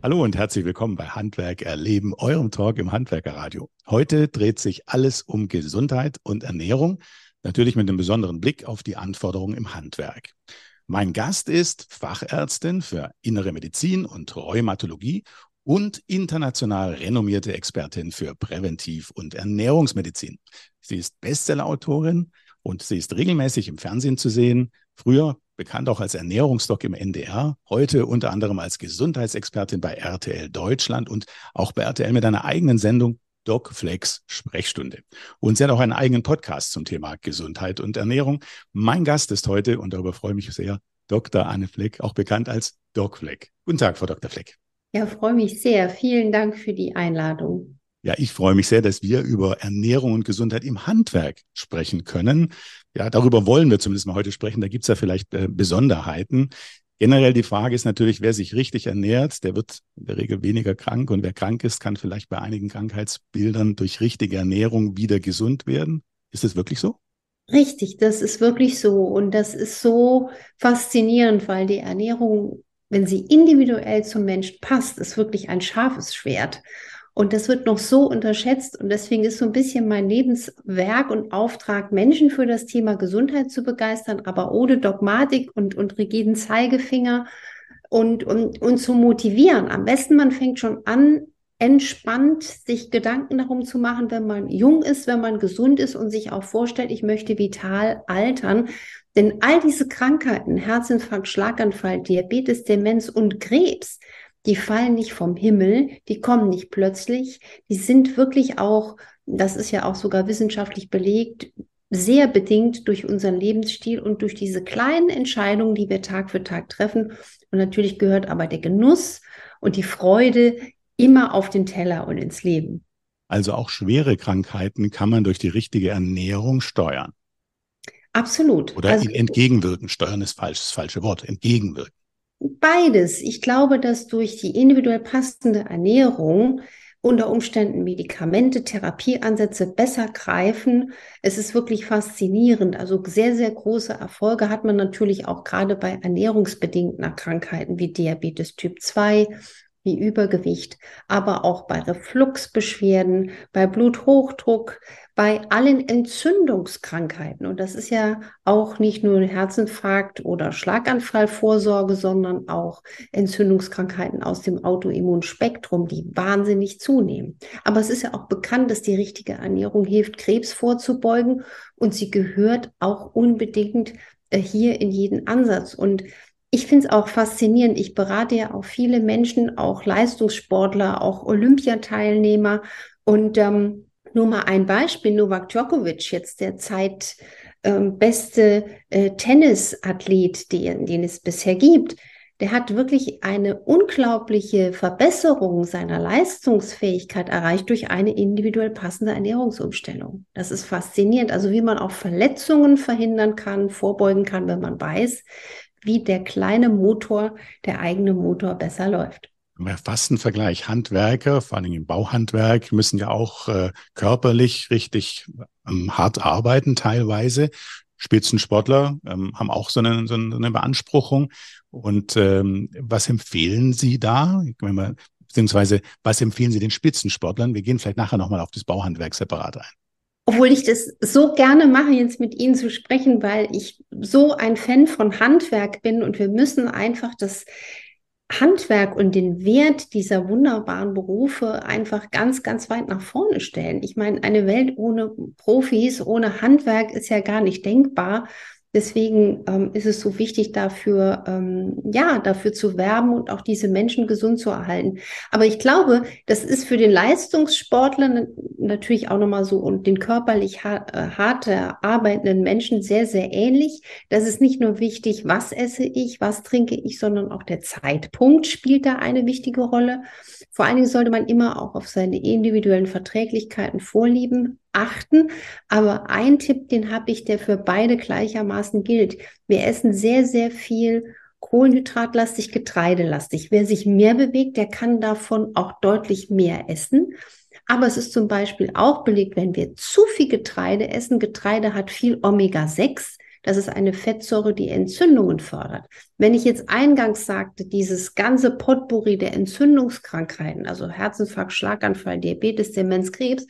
Hallo und herzlich willkommen bei Handwerk erleben, eurem Talk im Handwerkerradio. Heute dreht sich alles um Gesundheit und Ernährung, natürlich mit einem besonderen Blick auf die Anforderungen im Handwerk. Mein Gast ist Fachärztin für Innere Medizin und Rheumatologie und international renommierte Expertin für Präventiv- und Ernährungsmedizin. Sie ist Bestsellerautorin und sie ist regelmäßig im Fernsehen zu sehen. Früher bekannt auch als Ernährungsdoc im NDR, heute unter anderem als Gesundheitsexpertin bei RTL Deutschland und auch bei RTL mit einer eigenen Sendung DocFlex Sprechstunde. Und sie hat auch einen eigenen Podcast zum Thema Gesundheit und Ernährung. Mein Gast ist heute, und darüber freue ich mich sehr, Dr. Anne Fleck, auch bekannt als Doc Fleck. Guten Tag, Frau Dr. Fleck. Ja, freue mich sehr. Vielen Dank für die Einladung. Ja, ich freue mich sehr, dass wir über Ernährung und Gesundheit im Handwerk sprechen können. Ja, darüber wollen wir zumindest mal heute sprechen. Da gibt es ja vielleicht äh, Besonderheiten. Generell die Frage ist natürlich, wer sich richtig ernährt, der wird in der Regel weniger krank und wer krank ist, kann vielleicht bei einigen Krankheitsbildern durch richtige Ernährung wieder gesund werden. Ist das wirklich so? Richtig, das ist wirklich so und das ist so faszinierend, weil die Ernährung, wenn sie individuell zum Mensch passt, ist wirklich ein scharfes Schwert. Und das wird noch so unterschätzt. Und deswegen ist so ein bisschen mein Lebenswerk und Auftrag, Menschen für das Thema Gesundheit zu begeistern, aber ohne Dogmatik und, und rigiden Zeigefinger und, und, und zu motivieren. Am besten, man fängt schon an, entspannt sich Gedanken darum zu machen, wenn man jung ist, wenn man gesund ist und sich auch vorstellt, ich möchte vital altern. Denn all diese Krankheiten, Herzinfarkt, Schlaganfall, Diabetes, Demenz und Krebs, die fallen nicht vom Himmel, die kommen nicht plötzlich, die sind wirklich auch, das ist ja auch sogar wissenschaftlich belegt, sehr bedingt durch unseren Lebensstil und durch diese kleinen Entscheidungen, die wir Tag für Tag treffen. Und natürlich gehört aber der Genuss und die Freude immer auf den Teller und ins Leben. Also auch schwere Krankheiten kann man durch die richtige Ernährung steuern. Absolut. Oder also, entgegenwirken. Steuern ist falsch, das falsche Wort. Entgegenwirken. Beides. Ich glaube, dass durch die individuell passende Ernährung unter Umständen Medikamente, Therapieansätze besser greifen. Es ist wirklich faszinierend. Also sehr, sehr große Erfolge hat man natürlich auch gerade bei ernährungsbedingten Krankheiten wie Diabetes Typ 2 wie Übergewicht, aber auch bei Refluxbeschwerden, bei Bluthochdruck, bei allen Entzündungskrankheiten. Und das ist ja auch nicht nur Herzinfarkt oder Schlaganfallvorsorge, sondern auch Entzündungskrankheiten aus dem Autoimmunspektrum, die wahnsinnig zunehmen. Aber es ist ja auch bekannt, dass die richtige Ernährung hilft, Krebs vorzubeugen. Und sie gehört auch unbedingt äh, hier in jeden Ansatz. Und ich finde es auch faszinierend. Ich berate ja auch viele Menschen, auch Leistungssportler, auch Olympiateilnehmer. Und ähm, nur mal ein Beispiel, Novak Djokovic, jetzt der Zeit ähm, beste äh, Tennisathlet, den, den es bisher gibt, der hat wirklich eine unglaubliche Verbesserung seiner Leistungsfähigkeit erreicht durch eine individuell passende Ernährungsumstellung. Das ist faszinierend. Also wie man auch Verletzungen verhindern kann, vorbeugen kann, wenn man weiß, wie der kleine Motor, der eigene Motor besser läuft. Fast ein Vergleich. Handwerker, vor allem im Bauhandwerk, müssen ja auch äh, körperlich richtig ähm, hart arbeiten teilweise. Spitzensportler ähm, haben auch so eine, so eine Beanspruchung. Und ähm, was empfehlen Sie da? Beziehungsweise was empfehlen Sie den Spitzensportlern? Wir gehen vielleicht nachher nochmal auf das Bauhandwerk separat ein obwohl ich das so gerne mache, jetzt mit Ihnen zu sprechen, weil ich so ein Fan von Handwerk bin und wir müssen einfach das Handwerk und den Wert dieser wunderbaren Berufe einfach ganz, ganz weit nach vorne stellen. Ich meine, eine Welt ohne Profis, ohne Handwerk ist ja gar nicht denkbar. Deswegen ähm, ist es so wichtig, dafür, ähm, ja, dafür zu werben und auch diese Menschen gesund zu erhalten. Aber ich glaube, das ist für den Leistungssportler natürlich auch nochmal so und den körperlich äh, hart arbeitenden Menschen sehr, sehr ähnlich. Das ist nicht nur wichtig, was esse ich, was trinke ich, sondern auch der Zeitpunkt spielt da eine wichtige Rolle. Vor allen Dingen sollte man immer auch auf seine individuellen Verträglichkeiten vorlieben achten. Aber ein Tipp, den habe ich, der für beide gleichermaßen gilt. Wir essen sehr, sehr viel kohlenhydratlastig, getreidelastig. Wer sich mehr bewegt, der kann davon auch deutlich mehr essen. Aber es ist zum Beispiel auch belegt, wenn wir zu viel Getreide essen. Getreide hat viel Omega-6. Das ist eine Fettsäure, die Entzündungen fördert. Wenn ich jetzt eingangs sagte, dieses ganze Potpourri der Entzündungskrankheiten, also Herzinfarkt, Schlaganfall, Diabetes, Demenz, Krebs,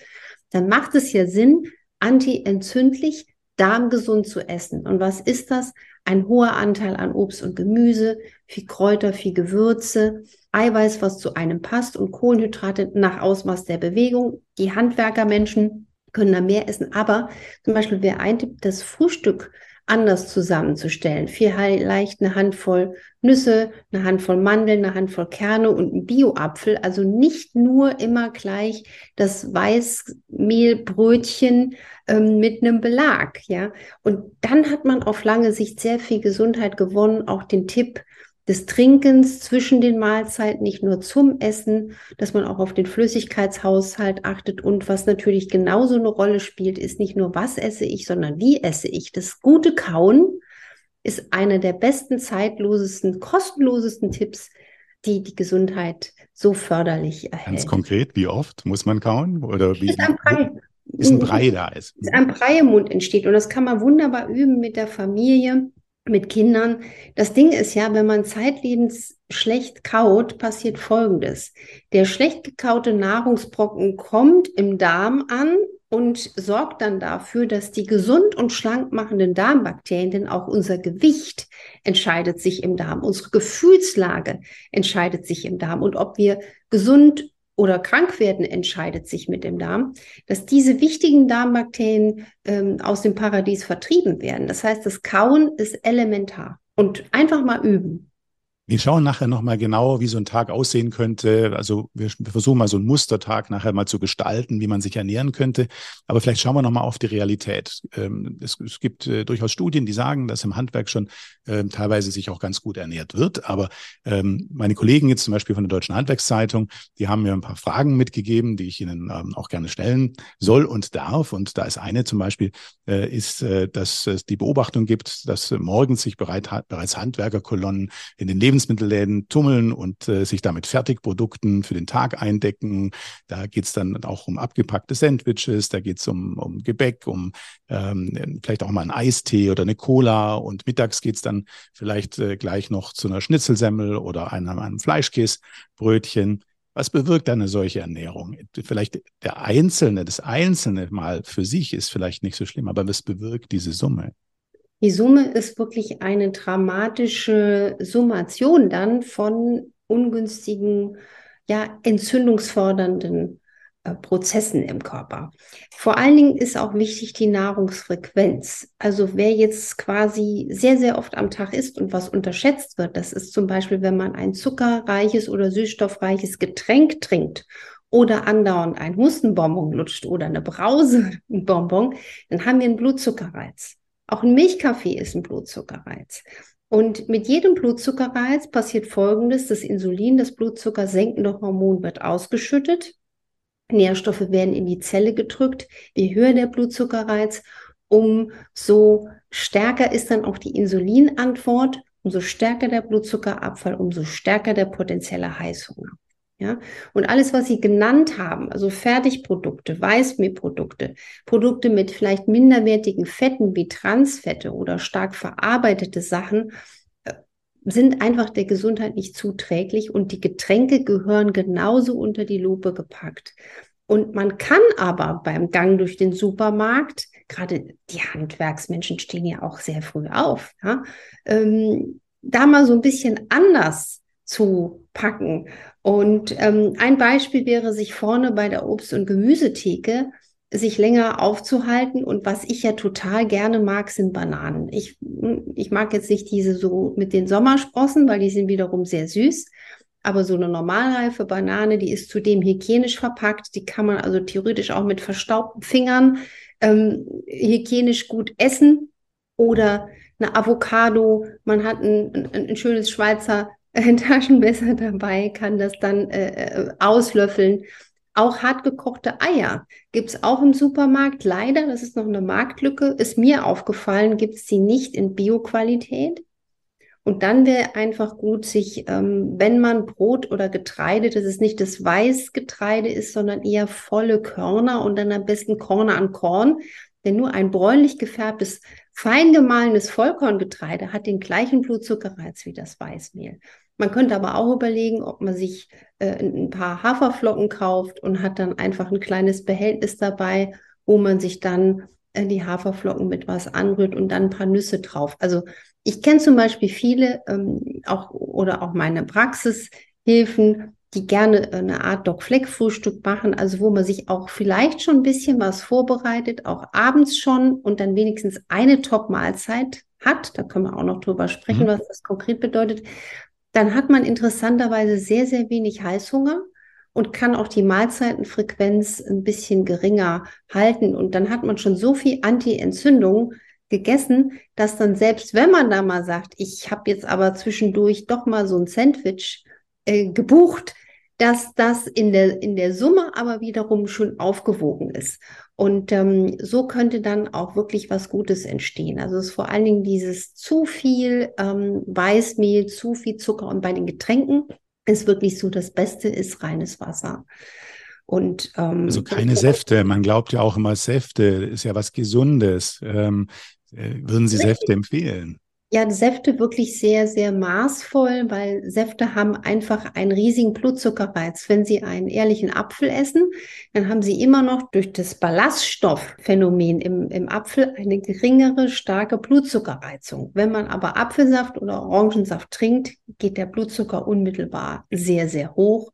dann macht es ja Sinn, antientzündlich, darmgesund zu essen. Und was ist das? Ein hoher Anteil an Obst und Gemüse, viel Kräuter, viel Gewürze, Eiweiß, was zu einem passt und Kohlenhydrate nach Ausmaß der Bewegung. Die Handwerkermenschen können da mehr essen. Aber zum Beispiel, wer eintippt, das Frühstück anders zusammenzustellen. Vielleicht eine Handvoll Nüsse, eine Handvoll Mandeln, eine Handvoll Kerne und ein Bio-Apfel. Also nicht nur immer gleich das Weißmehlbrötchen ähm, mit einem Belag, ja. Und dann hat man auf lange Sicht sehr viel Gesundheit gewonnen. Auch den Tipp, des Trinkens zwischen den Mahlzeiten, nicht nur zum Essen, dass man auch auf den Flüssigkeitshaushalt achtet. Und was natürlich genauso eine Rolle spielt, ist nicht nur, was esse ich, sondern wie esse ich. Das gute Kauen ist einer der besten, zeitlosesten, kostenlosesten Tipps, die die Gesundheit so förderlich erhält. Ganz konkret, wie oft muss man kauen? Oder wie? Ist ein Brei, ist ein Brei da ist. Ist ein Brei im Mund entsteht. Und das kann man wunderbar üben mit der Familie mit Kindern. Das Ding ist ja, wenn man zeitlebens schlecht kaut, passiert Folgendes. Der schlecht gekaute Nahrungsbrocken kommt im Darm an und sorgt dann dafür, dass die gesund und schlank machenden Darmbakterien, denn auch unser Gewicht entscheidet sich im Darm, unsere Gefühlslage entscheidet sich im Darm und ob wir gesund oder krank werden entscheidet sich mit dem Darm, dass diese wichtigen Darmbakterien ähm, aus dem Paradies vertrieben werden. Das heißt, das Kauen ist elementar und einfach mal üben. Wir schauen nachher nochmal genau, wie so ein Tag aussehen könnte. Also wir, versuchen mal so einen Mustertag nachher mal zu gestalten, wie man sich ernähren könnte. Aber vielleicht schauen wir nochmal auf die Realität. Ähm, es, gibt äh, durchaus Studien, die sagen, dass im Handwerk schon äh, teilweise sich auch ganz gut ernährt wird. Aber ähm, meine Kollegen jetzt zum Beispiel von der Deutschen Handwerkszeitung, die haben mir ein paar Fragen mitgegeben, die ich Ihnen ähm, auch gerne stellen soll und darf. Und da ist eine zum Beispiel, äh, ist, äh, dass es die Beobachtung gibt, dass morgens sich bereit, bereits Handwerkerkolonnen in den Lebens Lebensmittelläden tummeln und äh, sich damit Fertigprodukten für den Tag eindecken. Da geht es dann auch um abgepackte Sandwiches, da geht es um, um Gebäck, um ähm, vielleicht auch mal einen Eistee oder eine Cola und mittags geht es dann vielleicht äh, gleich noch zu einer Schnitzelsemmel oder einem, einem Fleischkäsebrötchen. Was bewirkt eine solche Ernährung? Vielleicht der Einzelne, das Einzelne mal für sich ist vielleicht nicht so schlimm, aber was bewirkt diese Summe? Die Summe ist wirklich eine dramatische Summation dann von ungünstigen, ja, entzündungsfordernden äh, Prozessen im Körper. Vor allen Dingen ist auch wichtig die Nahrungsfrequenz. Also wer jetzt quasi sehr, sehr oft am Tag isst und was unterschätzt wird, das ist zum Beispiel, wenn man ein zuckerreiches oder süßstoffreiches Getränk trinkt oder andauernd ein Hustenbonbon lutscht oder eine Brausebonbon, dann haben wir einen Blutzuckerreiz. Auch ein Milchkaffee ist ein Blutzuckerreiz. Und mit jedem Blutzuckerreiz passiert Folgendes. Das Insulin, das Blutzucker senkende Hormon wird ausgeschüttet. Nährstoffe werden in die Zelle gedrückt. Je höher der Blutzuckerreiz, umso stärker ist dann auch die Insulinantwort. Umso stärker der Blutzuckerabfall, umso stärker der potenzielle Heißhunger. Ja, und alles, was Sie genannt haben, also Fertigprodukte, Weißmehlprodukte, Produkte mit vielleicht minderwertigen Fetten wie Transfette oder stark verarbeitete Sachen, äh, sind einfach der Gesundheit nicht zuträglich und die Getränke gehören genauso unter die Lupe gepackt. Und man kann aber beim Gang durch den Supermarkt, gerade die Handwerksmenschen stehen ja auch sehr früh auf, ja, ähm, da mal so ein bisschen anders zu packen und ähm, ein Beispiel wäre, sich vorne bei der Obst- und Gemüsetheke sich länger aufzuhalten. Und was ich ja total gerne mag, sind Bananen. Ich, ich mag jetzt nicht diese so mit den Sommersprossen, weil die sind wiederum sehr süß. Aber so eine normalreife Banane, die ist zudem hygienisch verpackt. Die kann man also theoretisch auch mit verstaubten Fingern ähm, hygienisch gut essen. Oder eine Avocado. Man hat ein, ein, ein schönes Schweizer ein Taschenmesser dabei, kann das dann äh, äh auslöffeln. Auch hartgekochte Eier gibt es auch im Supermarkt. Leider, das ist noch eine Marktlücke, ist mir aufgefallen, gibt es sie nicht in Bioqualität. Und dann wäre einfach gut, sich, ähm, wenn man Brot oder Getreide, dass es nicht das Weißgetreide ist, sondern eher volle Körner und dann am besten Korn an Korn. Denn nur ein bräunlich gefärbtes Fein gemahlenes Vollkorngetreide hat den gleichen Blutzuckerreiz wie das Weißmehl. Man könnte aber auch überlegen, ob man sich äh, ein paar Haferflocken kauft und hat dann einfach ein kleines Behältnis dabei, wo man sich dann äh, die Haferflocken mit was anrührt und dann ein paar Nüsse drauf. Also ich kenne zum Beispiel viele ähm, auch oder auch meine Praxishilfen, die gerne eine Art Doc-Fleck-Frühstück machen, also wo man sich auch vielleicht schon ein bisschen was vorbereitet, auch abends schon und dann wenigstens eine Top-Mahlzeit hat. Da können wir auch noch drüber sprechen, mhm. was das konkret bedeutet dann hat man interessanterweise sehr, sehr wenig Heißhunger und kann auch die Mahlzeitenfrequenz ein bisschen geringer halten. Und dann hat man schon so viel Anti-Entzündung gegessen, dass dann selbst wenn man da mal sagt, ich habe jetzt aber zwischendurch doch mal so ein Sandwich äh, gebucht, dass das in der, in der Summe aber wiederum schon aufgewogen ist. Und ähm, so könnte dann auch wirklich was Gutes entstehen. Also es ist vor allen Dingen dieses zu viel ähm, Weißmehl, zu viel Zucker und bei den Getränken ist wirklich so, das Beste ist reines Wasser. Und, ähm, also keine Säfte. Man glaubt ja auch immer, Säfte ist ja was Gesundes. Ähm, äh, würden Sie Säfte empfehlen? Ja, Säfte wirklich sehr, sehr maßvoll, weil Säfte haben einfach einen riesigen Blutzuckerreiz. Wenn Sie einen ehrlichen Apfel essen, dann haben Sie immer noch durch das Ballaststoffphänomen im, im Apfel eine geringere, starke Blutzuckerreizung. Wenn man aber Apfelsaft oder Orangensaft trinkt, geht der Blutzucker unmittelbar sehr, sehr hoch.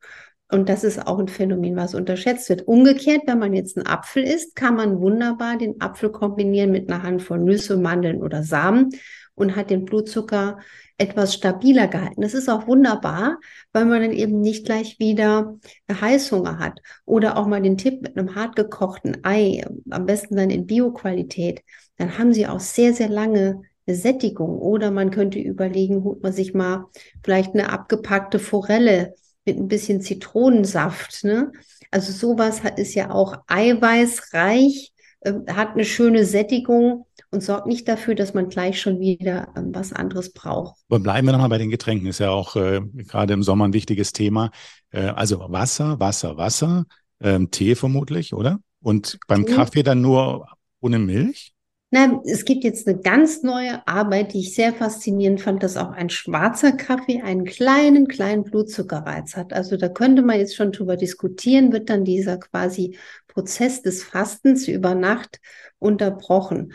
Und das ist auch ein Phänomen, was unterschätzt wird. Umgekehrt, wenn man jetzt einen Apfel isst, kann man wunderbar den Apfel kombinieren mit einer Handvoll Nüsse, Mandeln oder Samen und hat den Blutzucker etwas stabiler gehalten. Das ist auch wunderbar, weil man dann eben nicht gleich wieder Heißhunger hat. Oder auch mal den Tipp mit einem hart gekochten Ei, am besten dann in Bioqualität. Dann haben sie auch sehr, sehr lange eine Sättigung. Oder man könnte überlegen, holt man sich mal vielleicht eine abgepackte Forelle mit ein bisschen Zitronensaft. Ne? Also sowas ist ja auch eiweißreich, äh, hat eine schöne Sättigung und sorgt nicht dafür, dass man gleich schon wieder ähm, was anderes braucht. Aber bleiben wir nochmal bei den Getränken, ist ja auch äh, gerade im Sommer ein wichtiges Thema. Äh, also Wasser, Wasser, Wasser, ähm, Tee vermutlich, oder? Und beim Tee. Kaffee dann nur ohne Milch? Na, es gibt jetzt eine ganz neue Arbeit, die ich sehr faszinierend fand, dass auch ein schwarzer Kaffee einen kleinen, kleinen Blutzuckerreiz hat. Also da könnte man jetzt schon drüber diskutieren, wird dann dieser quasi Prozess des Fastens über Nacht unterbrochen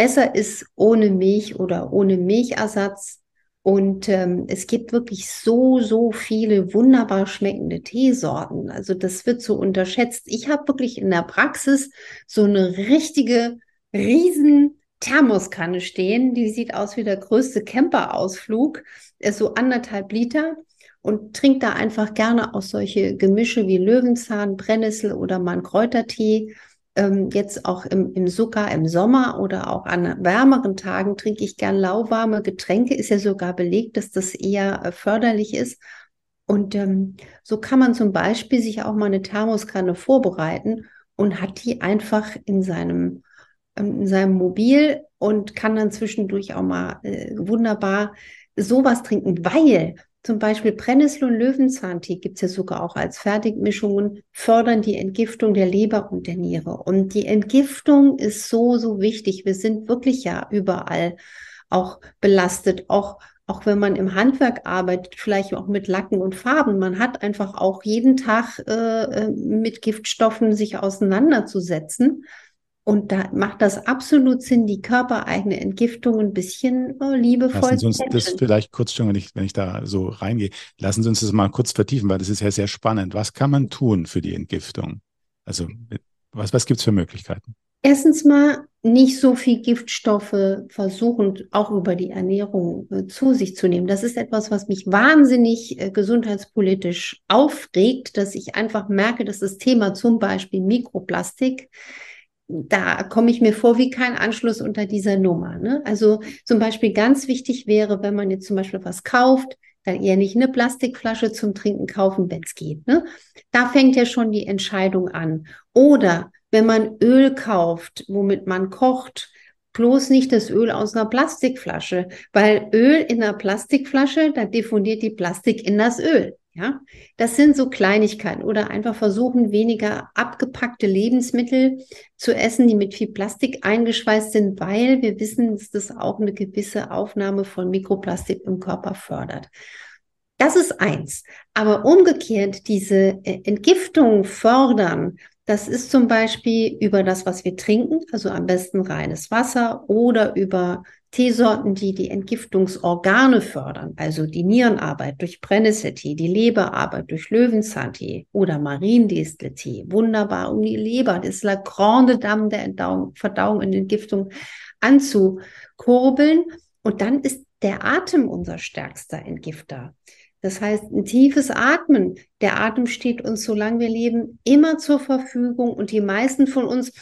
besser ist ohne Milch oder ohne Milchersatz. Und ähm, es gibt wirklich so, so viele wunderbar schmeckende Teesorten. Also das wird so unterschätzt. Ich habe wirklich in der Praxis so eine richtige riesen Thermoskanne stehen. Die sieht aus wie der größte Camperausflug. Ist so anderthalb Liter und trinke da einfach gerne auch solche Gemische wie Löwenzahn, Brennnessel oder mal Kräutertee ähm, jetzt auch im, im sogar im Sommer oder auch an wärmeren Tagen trinke ich gern lauwarme Getränke. Ist ja sogar belegt, dass das eher äh, förderlich ist. Und ähm, so kann man zum Beispiel sich auch mal eine Thermoskanne vorbereiten und hat die einfach in seinem, ähm, in seinem Mobil und kann dann zwischendurch auch mal äh, wunderbar sowas trinken, weil zum Beispiel Brennnessel- und Löwenzahntee gibt es ja sogar auch als Fertigmischungen, fördern die Entgiftung der Leber und der Niere. Und die Entgiftung ist so, so wichtig. Wir sind wirklich ja überall auch belastet, auch auch wenn man im Handwerk arbeitet, vielleicht auch mit Lacken und Farben. Man hat einfach auch jeden Tag äh, äh mit Giftstoffen sich auseinanderzusetzen. Und da macht das absolut Sinn, die körpereigene Entgiftung ein bisschen oh, liebevoll Lassen Sie uns das vielleicht kurz schon, wenn ich, wenn ich da so reingehe, lassen Sie uns das mal kurz vertiefen, weil das ist ja sehr spannend. Was kann man tun für die Entgiftung? Also was, was gibt es für Möglichkeiten? Erstens mal nicht so viel Giftstoffe versuchen, auch über die Ernährung äh, zu sich zu nehmen. Das ist etwas, was mich wahnsinnig äh, gesundheitspolitisch aufregt, dass ich einfach merke, dass das Thema zum Beispiel Mikroplastik da komme ich mir vor wie kein Anschluss unter dieser Nummer. Ne? Also zum Beispiel ganz wichtig wäre, wenn man jetzt zum Beispiel was kauft, dann eher nicht eine Plastikflasche zum Trinken kaufen, wenn es geht. Ne? Da fängt ja schon die Entscheidung an. Oder wenn man Öl kauft, womit man kocht, bloß nicht das Öl aus einer Plastikflasche, weil Öl in einer Plastikflasche, da diffundiert die Plastik in das Öl. Ja, das sind so Kleinigkeiten oder einfach versuchen, weniger abgepackte Lebensmittel zu essen, die mit viel Plastik eingeschweißt sind, weil wir wissen, dass das auch eine gewisse Aufnahme von Mikroplastik im Körper fördert. Das ist eins. Aber umgekehrt, diese äh, Entgiftung fördern, das ist zum Beispiel über das, was wir trinken, also am besten reines Wasser oder über Teesorten, die die Entgiftungsorgane fördern, also die Nierenarbeit durch Brennnesseltee, die Leberarbeit durch Löwenzahntee oder Mariendisteltee. Wunderbar, um die Leber, das La Grande Dame der Entdauung, Verdauung und Entgiftung anzukurbeln. Und dann ist der Atem unser stärkster Entgifter. Das heißt, ein tiefes Atmen. Der Atem steht uns, solange wir leben, immer zur Verfügung. Und die meisten von uns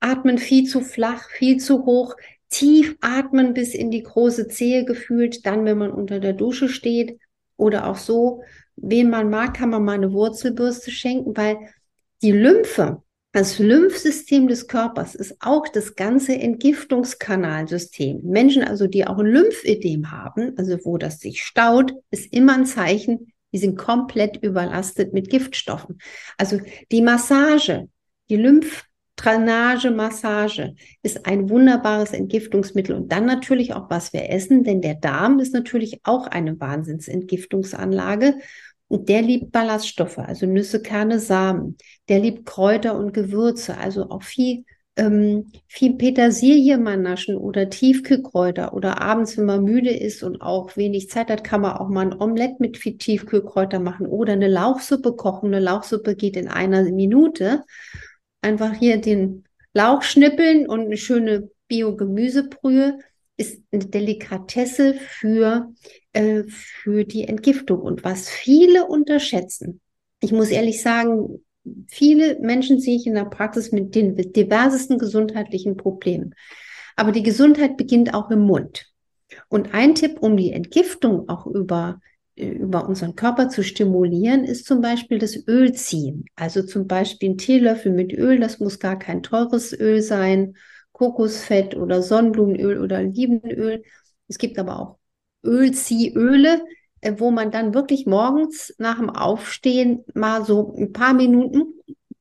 atmen viel zu flach, viel zu hoch. Tief atmen bis in die große Zehe gefühlt. Dann, wenn man unter der Dusche steht oder auch so. Wen man mag, kann man mal eine Wurzelbürste schenken, weil die Lymphe, das Lymphsystem des Körpers ist auch das ganze Entgiftungskanalsystem. Menschen also, die auch ein Lymphödem haben, also wo das sich staut, ist immer ein Zeichen, die sind komplett überlastet mit Giftstoffen. Also die Massage, die Lymphdrainage, Massage ist ein wunderbares Entgiftungsmittel und dann natürlich auch, was wir essen, denn der Darm ist natürlich auch eine Wahnsinnsentgiftungsanlage der liebt Ballaststoffe, also Nüsse, Kerne, Samen. Der liebt Kräuter und Gewürze, also auch viel, ähm, viel Petersilie mal naschen oder Tiefkühlkräuter. Oder abends, wenn man müde ist und auch wenig Zeit hat, kann man auch mal ein Omelett mit viel Tiefkühlkräuter machen oder eine Lauchsuppe kochen. Eine Lauchsuppe geht in einer Minute. Einfach hier den Lauch schnippeln und eine schöne Bio-Gemüsebrühe ist eine Delikatesse für, äh, für die Entgiftung. Und was viele unterschätzen, ich muss ehrlich sagen, viele Menschen sehe ich in der Praxis mit den diversesten gesundheitlichen Problemen. Aber die Gesundheit beginnt auch im Mund. Und ein Tipp, um die Entgiftung auch über, äh, über unseren Körper zu stimulieren, ist zum Beispiel das Ölziehen. Also zum Beispiel ein Teelöffel mit Öl, das muss gar kein teures Öl sein Kokosfett oder Sonnenblumenöl oder Olivenöl. Es gibt aber auch Ölziehöle, äh, wo man dann wirklich morgens nach dem Aufstehen mal so ein paar Minuten,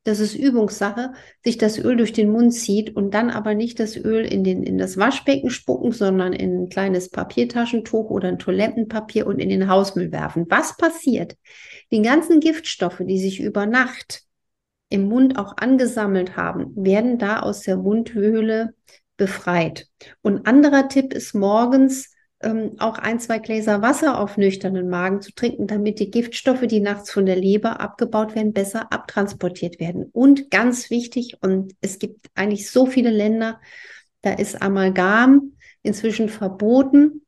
das ist Übungssache, sich das Öl durch den Mund zieht und dann aber nicht das Öl in, den, in das Waschbecken spucken, sondern in ein kleines Papiertaschentuch oder ein Toilettenpapier und in den Hausmüll werfen. Was passiert? Die ganzen Giftstoffe, die sich über Nacht im Mund auch angesammelt haben, werden da aus der Mundhöhle befreit. Und anderer Tipp ist morgens ähm, auch ein, zwei Gläser Wasser auf nüchternen Magen zu trinken, damit die Giftstoffe, die nachts von der Leber abgebaut werden, besser abtransportiert werden. Und ganz wichtig, und es gibt eigentlich so viele Länder, da ist Amalgam inzwischen verboten.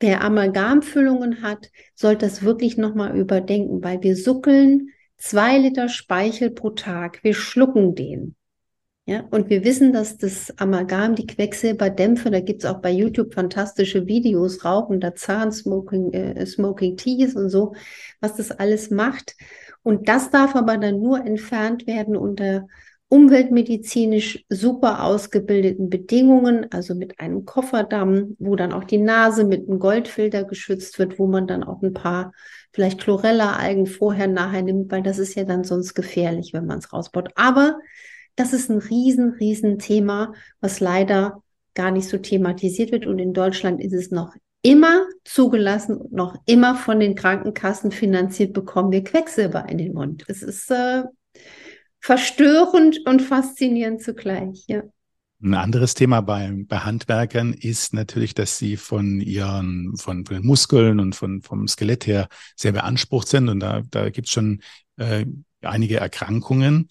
Wer Amalgamfüllungen hat, sollte das wirklich nochmal überdenken, weil wir suckeln zwei Liter Speichel pro Tag. Wir schlucken den. Ja, und wir wissen, dass das Amalgam die Quecksilberdämpfe, da gibt's auch bei YouTube fantastische Videos, rauchender Zahn, Smoking, äh, Smoking Teas und so, was das alles macht. Und das darf aber dann nur entfernt werden unter umweltmedizinisch super ausgebildeten Bedingungen, also mit einem Kofferdamm, wo dann auch die Nase mit einem Goldfilter geschützt wird, wo man dann auch ein paar vielleicht Chlorella-Algen vorher nachher nimmt, weil das ist ja dann sonst gefährlich, wenn man es rausbaut. Aber das ist ein riesen, riesen Thema, was leider gar nicht so thematisiert wird. Und in Deutschland ist es noch immer zugelassen und noch immer von den Krankenkassen finanziert, bekommen wir Quecksilber in den Mund. Es ist äh, verstörend und faszinierend zugleich, ja. Ein anderes Thema bei, bei Handwerkern ist natürlich, dass sie von ihren, von, von den Muskeln und von, vom Skelett her sehr beansprucht sind. Und da, da gibt es schon äh, einige Erkrankungen.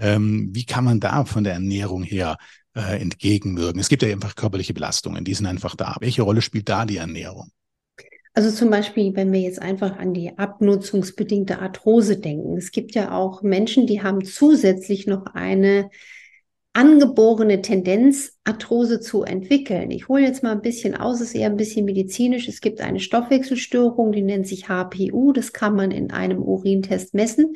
Ähm, wie kann man da von der Ernährung her äh, entgegenwirken? Es gibt ja einfach körperliche Belastungen, die sind einfach da. Welche Rolle spielt da die Ernährung? Also zum Beispiel, wenn wir jetzt einfach an die abnutzungsbedingte Arthrose denken. Es gibt ja auch Menschen, die haben zusätzlich noch eine angeborene Tendenz, Arthrose zu entwickeln. Ich hole jetzt mal ein bisschen aus, ist eher ein bisschen medizinisch. Es gibt eine Stoffwechselstörung, die nennt sich HPU. Das kann man in einem Urintest messen.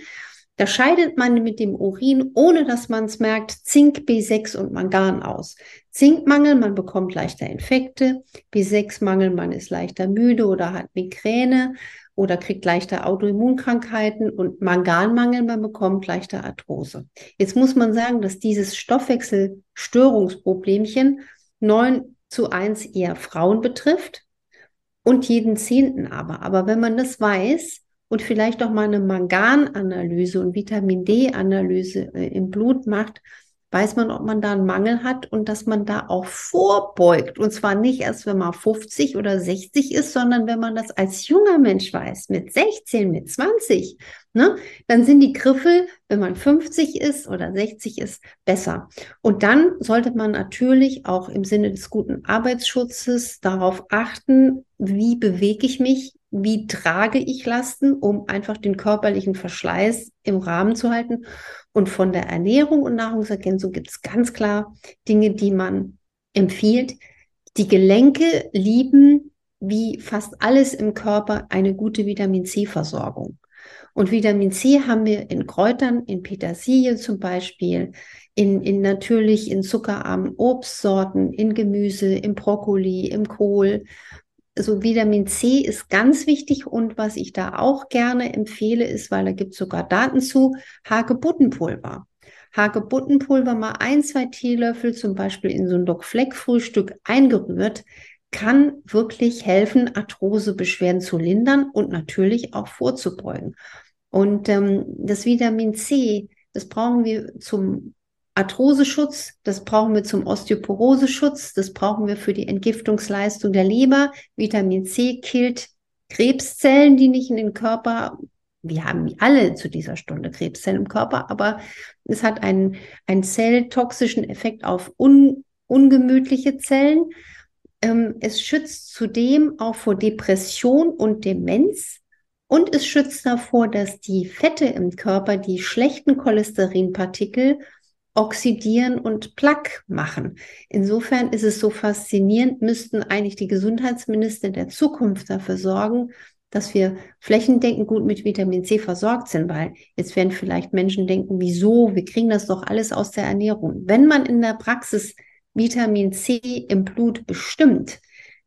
Da scheidet man mit dem Urin, ohne dass man es merkt, Zink, B6 und Mangan aus. Zinkmangel, man bekommt leichter Infekte. B6-Mangel, man ist leichter müde oder hat Migräne oder kriegt leichter Autoimmunkrankheiten und Manganmangel, man bekommt leichter Arthrose. Jetzt muss man sagen, dass dieses Stoffwechselstörungsproblemchen 9 zu 1 eher Frauen betrifft und jeden Zehnten aber. Aber wenn man das weiß, und vielleicht auch mal eine Mangananalyse und Vitamin D-Analyse äh, im Blut macht, weiß man, ob man da einen Mangel hat und dass man da auch vorbeugt. Und zwar nicht erst, wenn man 50 oder 60 ist, sondern wenn man das als junger Mensch weiß, mit 16, mit 20. Ne? Dann sind die Griffel, wenn man 50 ist oder 60 ist, besser. Und dann sollte man natürlich auch im Sinne des guten Arbeitsschutzes darauf achten, wie bewege ich mich, wie trage ich Lasten, um einfach den körperlichen Verschleiß im Rahmen zu halten. Und von der Ernährung und Nahrungsergänzung gibt es ganz klar Dinge, die man empfiehlt. Die Gelenke lieben wie fast alles im Körper eine gute Vitamin C-Versorgung. Und Vitamin C haben wir in Kräutern, in Petersilie zum Beispiel, in, in natürlich in zuckerarmen Obstsorten, in Gemüse, im Brokkoli, im Kohl also Vitamin C ist ganz wichtig und was ich da auch gerne empfehle, ist, weil da gibt es sogar Daten zu, Hagebuttenpulver. Hagebuttenpulver mal ein, zwei Teelöffel zum Beispiel in so ein Doc-Fleck-Frühstück eingerührt, kann wirklich helfen, Arthrosebeschwerden zu lindern und natürlich auch vorzubeugen. Und ähm, das Vitamin C, das brauchen wir zum Arthroseschutz, das brauchen wir zum Osteoporoseschutz, das brauchen wir für die Entgiftungsleistung der Leber. Vitamin C killt Krebszellen, die nicht in den Körper, wir haben alle zu dieser Stunde Krebszellen im Körper, aber es hat einen, einen zelltoxischen Effekt auf un, ungemütliche Zellen. Ähm, es schützt zudem auch vor Depression und Demenz. Und es schützt davor, dass die Fette im Körper, die schlechten Cholesterinpartikel, oxidieren und Plaque machen. Insofern ist es so faszinierend, müssten eigentlich die Gesundheitsminister der Zukunft dafür sorgen, dass wir flächendeckend gut mit Vitamin C versorgt sind, weil jetzt werden vielleicht Menschen denken, wieso, wir kriegen das doch alles aus der Ernährung. Wenn man in der Praxis Vitamin C im Blut bestimmt,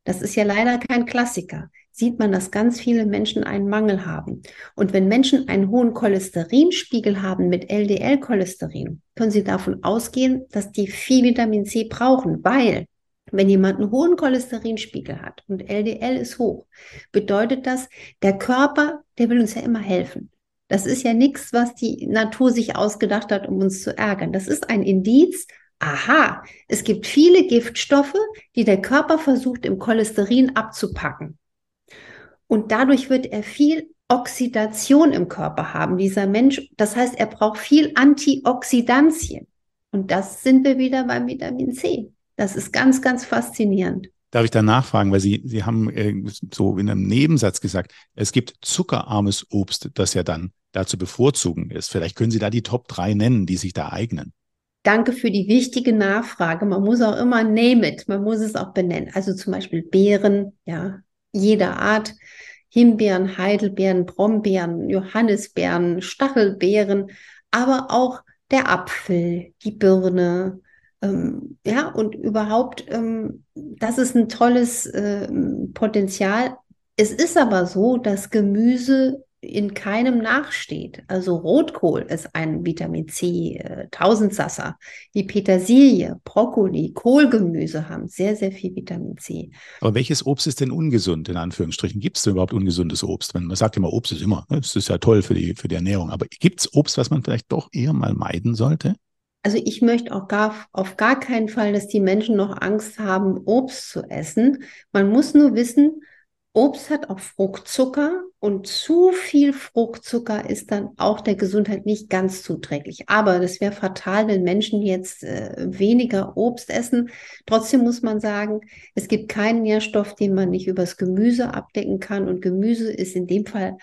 das ist ja leider kein Klassiker, sieht man, dass ganz viele Menschen einen Mangel haben. Und wenn Menschen einen hohen Cholesterinspiegel haben mit LDL-Cholesterin, können sie davon ausgehen, dass die viel Vitamin C brauchen, weil wenn jemand einen hohen Cholesterinspiegel hat und LDL ist hoch, bedeutet das, der Körper, der will uns ja immer helfen. Das ist ja nichts, was die Natur sich ausgedacht hat, um uns zu ärgern. Das ist ein Indiz, aha, es gibt viele Giftstoffe, die der Körper versucht im Cholesterin abzupacken. Und dadurch wird er viel Oxidation im Körper haben, dieser Mensch. Das heißt, er braucht viel Antioxidantien. Und das sind wir wieder beim Vitamin C. Das ist ganz, ganz faszinierend. Darf ich da nachfragen, weil Sie, Sie haben äh, so in einem Nebensatz gesagt, es gibt zuckerarmes Obst, das ja dann dazu bevorzugen ist. Vielleicht können Sie da die Top 3 nennen, die sich da eignen. Danke für die wichtige Nachfrage. Man muss auch immer name it, man muss es auch benennen. Also zum Beispiel Beeren, ja, jeder Art. Himbeeren, Heidelbeeren, Brombeeren, Johannisbeeren, Stachelbeeren, aber auch der Apfel, die Birne, ähm, ja, und überhaupt, ähm, das ist ein tolles äh, Potenzial. Es ist aber so, dass Gemüse in keinem nachsteht. Also Rotkohl ist ein Vitamin C äh, Tausendsasser. Die Petersilie, Brokkoli, Kohlgemüse haben sehr, sehr viel Vitamin C. Aber welches Obst ist denn ungesund, in Anführungsstrichen? Gibt es denn überhaupt ungesundes Obst? Man sagt immer, Obst ist immer, ne? das ist ja toll für die, für die Ernährung. Aber gibt es Obst, was man vielleicht doch eher mal meiden sollte? Also ich möchte auch gar, auf gar keinen Fall, dass die Menschen noch Angst haben, Obst zu essen. Man muss nur wissen, Obst hat auch Fruchtzucker und zu viel Fruchtzucker ist dann auch der Gesundheit nicht ganz zuträglich. Aber das wäre fatal, wenn Menschen jetzt äh, weniger Obst essen. Trotzdem muss man sagen, es gibt keinen Nährstoff, den man nicht übers Gemüse abdecken kann. Und Gemüse ist in dem Fall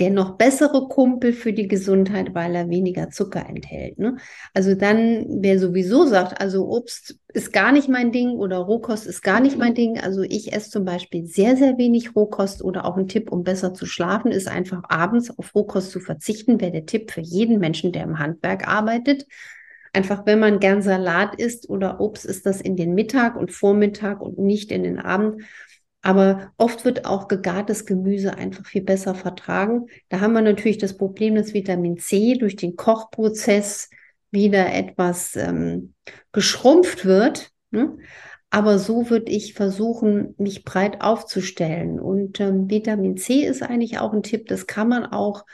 der noch bessere Kumpel für die Gesundheit, weil er weniger Zucker enthält. Ne? Also dann, wer sowieso sagt, also Obst ist gar nicht mein Ding oder Rohkost ist gar nicht mein Ding. Also ich esse zum Beispiel sehr, sehr wenig Rohkost oder auch ein Tipp, um besser zu schlafen, ist einfach abends auf Rohkost zu verzichten. Wäre der Tipp für jeden Menschen, der im Handwerk arbeitet. Einfach, wenn man gern Salat isst oder Obst, ist das in den Mittag und Vormittag und nicht in den Abend. Aber oft wird auch gegartes Gemüse einfach viel besser vertragen. Da haben wir natürlich das Problem, dass Vitamin C durch den Kochprozess wieder etwas ähm, geschrumpft wird. Ne? Aber so würde ich versuchen, mich breit aufzustellen. Und ähm, Vitamin C ist eigentlich auch ein Tipp, das kann man auch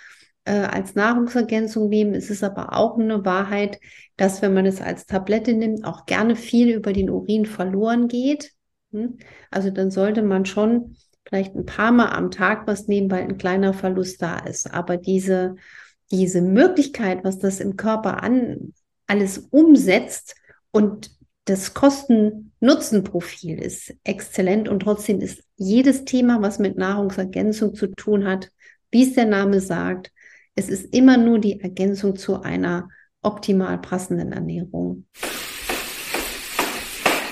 äh, als Nahrungsergänzung nehmen. Es ist aber auch eine Wahrheit, dass wenn man es als Tablette nimmt, auch gerne viel über den Urin verloren geht. Hm? Also dann sollte man schon vielleicht ein paar Mal am Tag was nehmen, weil ein kleiner Verlust da ist. Aber diese, diese Möglichkeit, was das im Körper an alles umsetzt und das Kosten-Nutzen-Profil ist exzellent und trotzdem ist jedes Thema, was mit Nahrungsergänzung zu tun hat, wie es der Name sagt, es ist immer nur die Ergänzung zu einer optimal passenden Ernährung.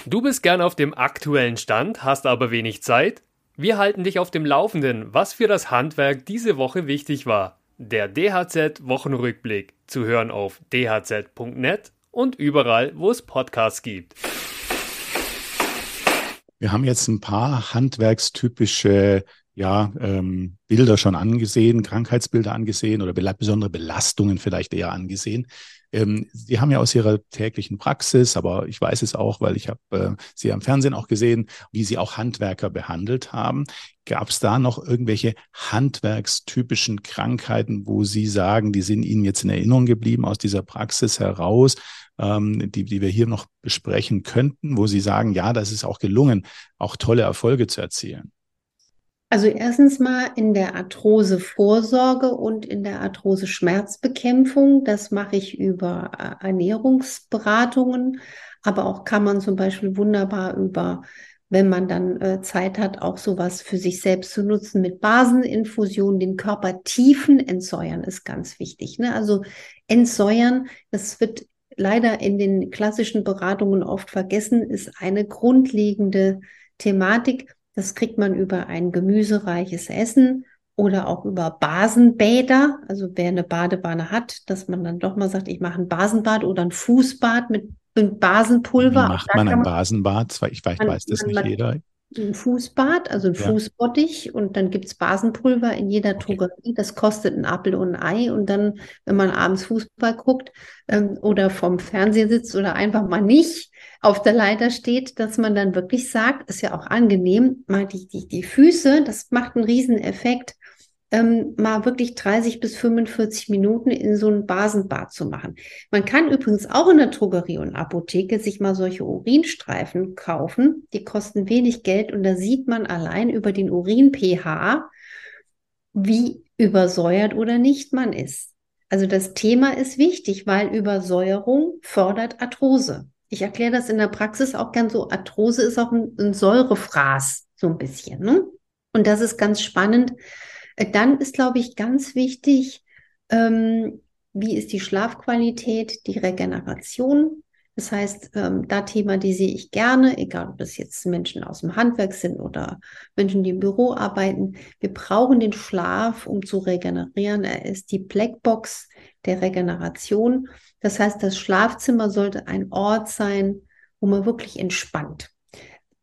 Du bist gern auf dem aktuellen Stand, hast aber wenig Zeit? Wir halten dich auf dem Laufenden, was für das Handwerk diese Woche wichtig war. Der DHZ Wochenrückblick zu hören auf dhz.net und überall, wo es Podcasts gibt. Wir haben jetzt ein paar handwerkstypische ja, ähm, Bilder schon angesehen, Krankheitsbilder angesehen oder be besondere Belastungen vielleicht eher angesehen. Ähm, Sie haben ja aus Ihrer täglichen Praxis, aber ich weiß es auch, weil ich habe äh, Sie am Fernsehen auch gesehen, wie Sie auch Handwerker behandelt haben. Gab es da noch irgendwelche handwerkstypischen Krankheiten, wo Sie sagen, die sind Ihnen jetzt in Erinnerung geblieben aus dieser Praxis heraus, ähm, die, die wir hier noch besprechen könnten, wo Sie sagen, ja, das ist auch gelungen, auch tolle Erfolge zu erzielen? Also erstens mal in der Arthrose-Vorsorge und in der Arthrose-Schmerzbekämpfung. Das mache ich über äh, Ernährungsberatungen, aber auch kann man zum Beispiel wunderbar über, wenn man dann äh, Zeit hat, auch sowas für sich selbst zu nutzen mit Baseninfusion, den Körper tiefen entsäuern ist ganz wichtig. Ne? Also entsäuern, das wird leider in den klassischen Beratungen oft vergessen, ist eine grundlegende Thematik das kriegt man über ein gemüsereiches Essen oder auch über Basenbäder. Also wer eine Badewanne hat, dass man dann doch mal sagt, ich mache ein Basenbad oder ein Fußbad mit, mit Basenpulver. Wie macht man ein Basenbad? Ich weiß, man, weiß das nicht jeder ein Fußbad, also ein ja. Fußbottich und dann gibt es Basenpulver in jeder Drogerie. Das kostet ein Apfel und ein Ei. Und dann, wenn man abends Fußball guckt ähm, oder vom Fernseher sitzt oder einfach mal nicht auf der Leiter steht, dass man dann wirklich sagt, ist ja auch angenehm, mal die, die, die Füße, das macht einen riesen Effekt ähm, mal wirklich 30 bis 45 Minuten in so ein Basenbad zu machen. Man kann übrigens auch in der Drogerie und Apotheke sich mal solche Urinstreifen kaufen. Die kosten wenig Geld und da sieht man allein über den Urin-pH, wie übersäuert oder nicht man ist. Also das Thema ist wichtig, weil Übersäuerung fördert Arthrose. Ich erkläre das in der Praxis auch gern so. Arthrose ist auch ein, ein Säurefraß, so ein bisschen. Ne? Und das ist ganz spannend, dann ist, glaube ich, ganz wichtig, ähm, wie ist die Schlafqualität, die Regeneration. Das heißt, ähm, da thematisiere ich gerne, egal ob das jetzt Menschen aus dem Handwerk sind oder Menschen, die im Büro arbeiten. Wir brauchen den Schlaf, um zu regenerieren. Er ist die Blackbox der Regeneration. Das heißt, das Schlafzimmer sollte ein Ort sein, wo man wirklich entspannt.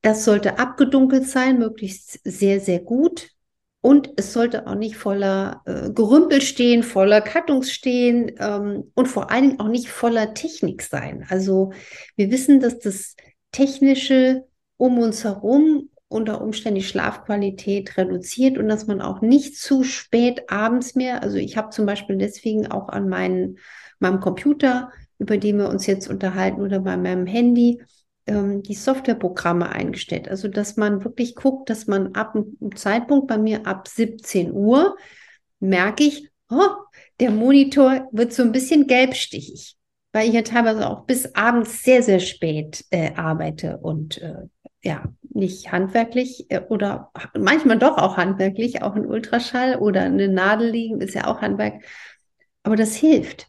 Das sollte abgedunkelt sein, möglichst sehr, sehr gut. Und es sollte auch nicht voller äh, Gerümpel stehen, voller Kartons stehen ähm, und vor allen Dingen auch nicht voller Technik sein. Also wir wissen, dass das Technische um uns herum unter Umständen die Schlafqualität reduziert und dass man auch nicht zu spät abends mehr, also ich habe zum Beispiel deswegen auch an meinen, meinem Computer, über den wir uns jetzt unterhalten, oder bei meinem Handy, ähm, die Softwareprogramme eingestellt. Also, dass man wirklich guckt, dass man ab einem Zeitpunkt bei mir ab 17 Uhr merke ich, oh, der Monitor wird so ein bisschen gelbstichig, weil ich ja teilweise auch bis abends sehr, sehr spät äh, arbeite und äh, ja nicht handwerklich äh, oder manchmal doch auch handwerklich, auch ein Ultraschall oder eine Nadel liegen ist ja auch Handwerk. Aber das hilft.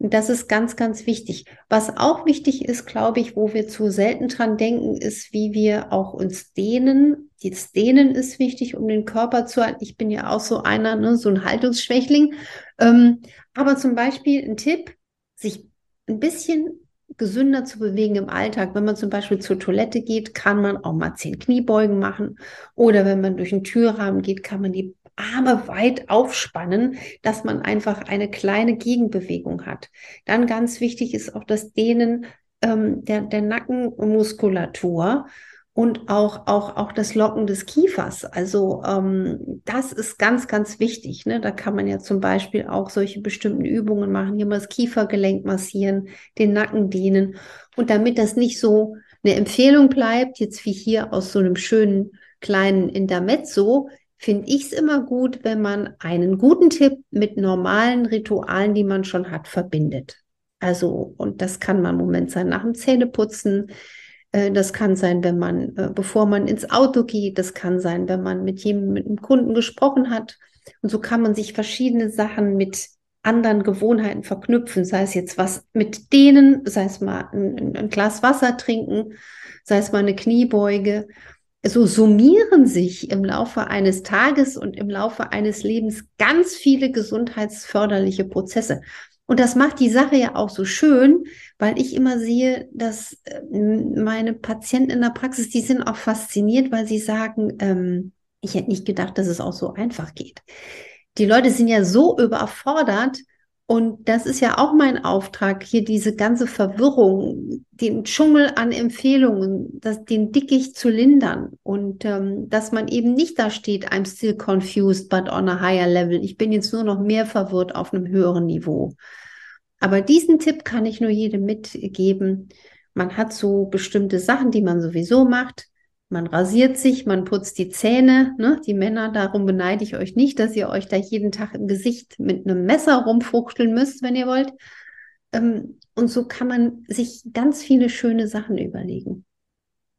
Das ist ganz, ganz wichtig. Was auch wichtig ist, glaube ich, wo wir zu selten dran denken, ist, wie wir auch uns dehnen. Das Dehnen ist wichtig, um den Körper zu halten. Ich bin ja auch so einer, ne, so ein Haltungsschwächling. Ähm, aber zum Beispiel ein Tipp, sich ein bisschen gesünder zu bewegen im Alltag. Wenn man zum Beispiel zur Toilette geht, kann man auch mal zehn Kniebeugen machen. Oder wenn man durch einen Türrahmen geht, kann man die Arme weit aufspannen, dass man einfach eine kleine Gegenbewegung hat. Dann ganz wichtig ist auch das Dehnen ähm, der, der Nackenmuskulatur und auch, auch, auch das Locken des Kiefers. Also ähm, das ist ganz, ganz wichtig. Ne? Da kann man ja zum Beispiel auch solche bestimmten Übungen machen, hier mal das Kiefergelenk massieren, den Nacken dehnen. Und damit das nicht so eine Empfehlung bleibt, jetzt wie hier aus so einem schönen kleinen Intermezzo, finde ich es immer gut, wenn man einen guten Tipp mit normalen Ritualen, die man schon hat, verbindet. Also, und das kann man im Moment sein nach dem Zähneputzen. Äh, das kann sein, wenn man, äh, bevor man ins Auto geht. Das kann sein, wenn man mit jemandem, mit einem Kunden gesprochen hat. Und so kann man sich verschiedene Sachen mit anderen Gewohnheiten verknüpfen, sei es jetzt was mit denen, sei es mal ein, ein Glas Wasser trinken, sei es mal eine Kniebeuge so summieren sich im Laufe eines Tages und im Laufe eines Lebens ganz viele gesundheitsförderliche Prozesse. Und das macht die Sache ja auch so schön, weil ich immer sehe, dass äh, meine Patienten in der Praxis, die sind auch fasziniert, weil sie sagen, ähm, ich hätte nicht gedacht, dass es auch so einfach geht. Die Leute sind ja so überfordert, und das ist ja auch mein Auftrag, hier diese ganze Verwirrung, den Dschungel an Empfehlungen, das, den Dickicht zu lindern und ähm, dass man eben nicht da steht, I'm still confused, but on a higher level. Ich bin jetzt nur noch mehr verwirrt auf einem höheren Niveau. Aber diesen Tipp kann ich nur jedem mitgeben. Man hat so bestimmte Sachen, die man sowieso macht. Man rasiert sich, man putzt die Zähne. Ne? Die Männer, darum beneide ich euch nicht, dass ihr euch da jeden Tag im Gesicht mit einem Messer rumfuchteln müsst, wenn ihr wollt. Ähm, und so kann man sich ganz viele schöne Sachen überlegen.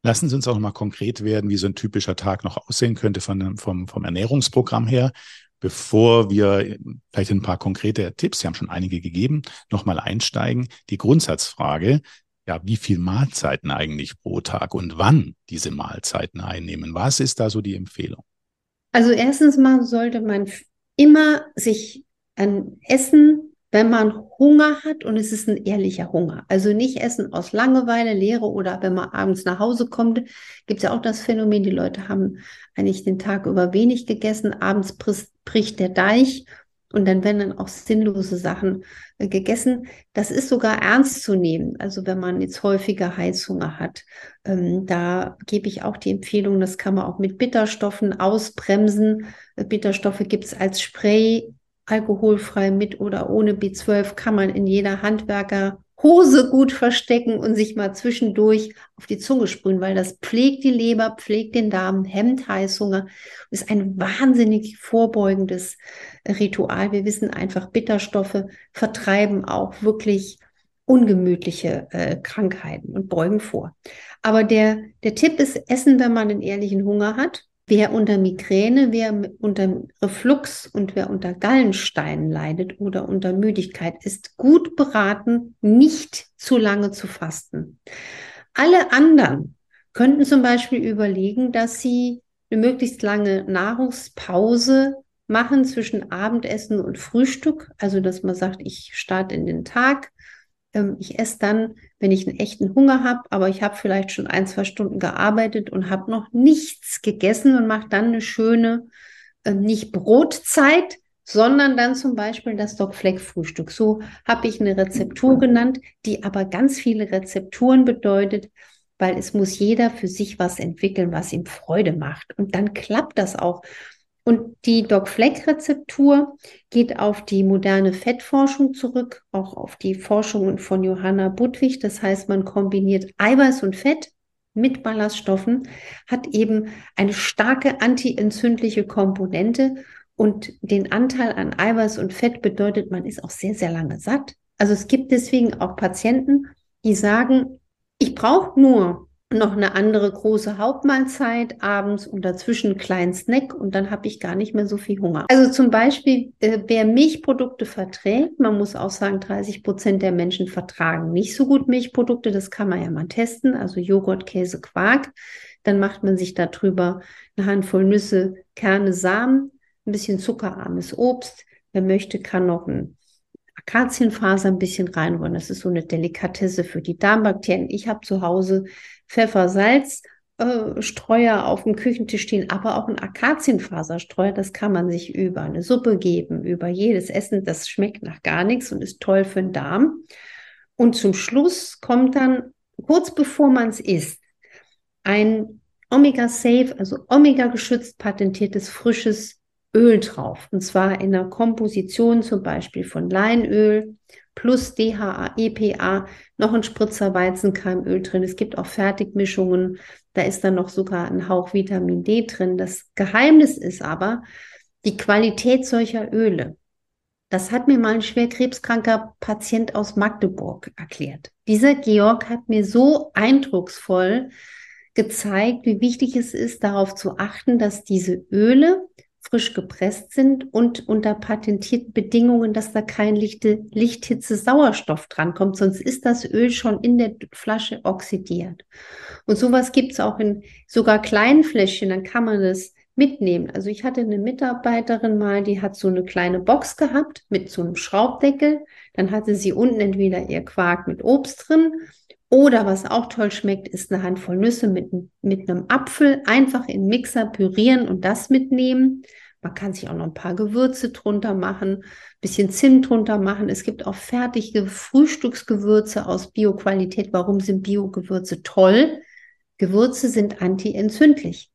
Lassen Sie uns auch noch mal konkret werden, wie so ein typischer Tag noch aussehen könnte von, vom, vom Ernährungsprogramm her. Bevor wir vielleicht ein paar konkrete Tipps, Sie haben schon einige gegeben, nochmal einsteigen. Die Grundsatzfrage, ja, wie viel Mahlzeiten eigentlich pro Tag und wann diese Mahlzeiten einnehmen. Was ist da so die Empfehlung? Also erstens mal sollte man immer sich an Essen, wenn man Hunger hat und es ist ein ehrlicher Hunger. Also nicht Essen aus Langeweile, Leere oder wenn man abends nach Hause kommt, gibt es ja auch das Phänomen, die Leute haben eigentlich den Tag über wenig gegessen, abends bricht der Deich und dann werden dann auch sinnlose Sachen äh, gegessen. Das ist sogar ernst zu nehmen. Also wenn man jetzt häufiger Heißhunger hat, ähm, da gebe ich auch die Empfehlung, das kann man auch mit Bitterstoffen ausbremsen. Äh, Bitterstoffe gibt es als Spray, alkoholfrei mit oder ohne B12, kann man in jeder Handwerker Hose gut verstecken und sich mal zwischendurch auf die Zunge sprühen, weil das pflegt die Leber, pflegt den Darm, hemmt Heißhunger, ist ein wahnsinnig vorbeugendes Ritual. Wir wissen einfach, Bitterstoffe vertreiben auch wirklich ungemütliche äh, Krankheiten und beugen vor. Aber der, der Tipp ist, essen, wenn man einen ehrlichen Hunger hat. Wer unter Migräne, wer unter Reflux und wer unter Gallensteinen leidet oder unter Müdigkeit, ist gut beraten, nicht zu lange zu fasten. Alle anderen könnten zum Beispiel überlegen, dass sie eine möglichst lange Nahrungspause machen zwischen Abendessen und Frühstück. Also, dass man sagt, ich starte in den Tag, ähm, ich esse dann, wenn ich einen echten Hunger habe, aber ich habe vielleicht schon ein, zwei Stunden gearbeitet und habe noch nichts gegessen und mache dann eine schöne, äh, nicht Brotzeit, sondern dann zum Beispiel das Doc Fleck Frühstück. So habe ich eine Rezeptur genannt, die aber ganz viele Rezepturen bedeutet, weil es muss jeder für sich was entwickeln, was ihm Freude macht. Und dann klappt das auch. Und die Doc-Fleck-Rezeptur geht auf die moderne Fettforschung zurück, auch auf die Forschungen von Johanna Budwig. Das heißt, man kombiniert Eiweiß und Fett mit Ballaststoffen, hat eben eine starke antientzündliche Komponente und den Anteil an Eiweiß und Fett bedeutet, man ist auch sehr, sehr lange satt. Also es gibt deswegen auch Patienten, die sagen, ich brauche nur noch eine andere große Hauptmahlzeit abends und dazwischen einen kleinen Snack und dann habe ich gar nicht mehr so viel Hunger. Also zum Beispiel, äh, wer Milchprodukte verträgt, man muss auch sagen, 30 Prozent der Menschen vertragen nicht so gut Milchprodukte, das kann man ja mal testen, also Joghurt, Käse, Quark. Dann macht man sich darüber eine Handvoll Nüsse, Kerne, Samen, ein bisschen zuckerarmes Obst. Wer möchte, kann noch ein Akazienfaser ein bisschen reinrühren. Das ist so eine Delikatesse für die Darmbakterien. Ich habe zu Hause Pfeffer, Salz, äh, Streuer auf dem Küchentisch stehen, aber auch ein Akazienfaserstreuer, das kann man sich über eine Suppe geben, über jedes Essen, das schmeckt nach gar nichts und ist toll für den Darm. Und zum Schluss kommt dann, kurz bevor man es isst, ein Omega-Safe, also Omega-geschützt patentiertes frisches Öl drauf. Und zwar in der Komposition zum Beispiel von Leinöl, plus DHA, EPA, noch ein Spritzer Weizenkeimöl drin. Es gibt auch Fertigmischungen, da ist dann noch sogar ein Hauch Vitamin D drin. Das Geheimnis ist aber die Qualität solcher Öle. Das hat mir mal ein schwer krebskranker Patient aus Magdeburg erklärt. Dieser Georg hat mir so eindrucksvoll gezeigt, wie wichtig es ist, darauf zu achten, dass diese Öle frisch gepresst sind und unter patentierten Bedingungen, dass da kein Lichte, Lichthitze Sauerstoff drankommt, sonst ist das Öl schon in der Flasche oxidiert. Und sowas gibt es auch in sogar kleinen Fläschchen, dann kann man das mitnehmen. Also ich hatte eine Mitarbeiterin mal, die hat so eine kleine Box gehabt mit so einem Schraubdeckel. Dann hatte sie unten entweder ihr Quark mit Obst drin oder was auch toll schmeckt, ist eine Handvoll Nüsse mit, mit einem Apfel. Einfach in Mixer pürieren und das mitnehmen. Man kann sich auch noch ein paar Gewürze drunter machen, bisschen Zimt drunter machen. Es gibt auch fertige Frühstücksgewürze aus Bioqualität. Warum sind Biogewürze toll? Gewürze sind antientzündlich.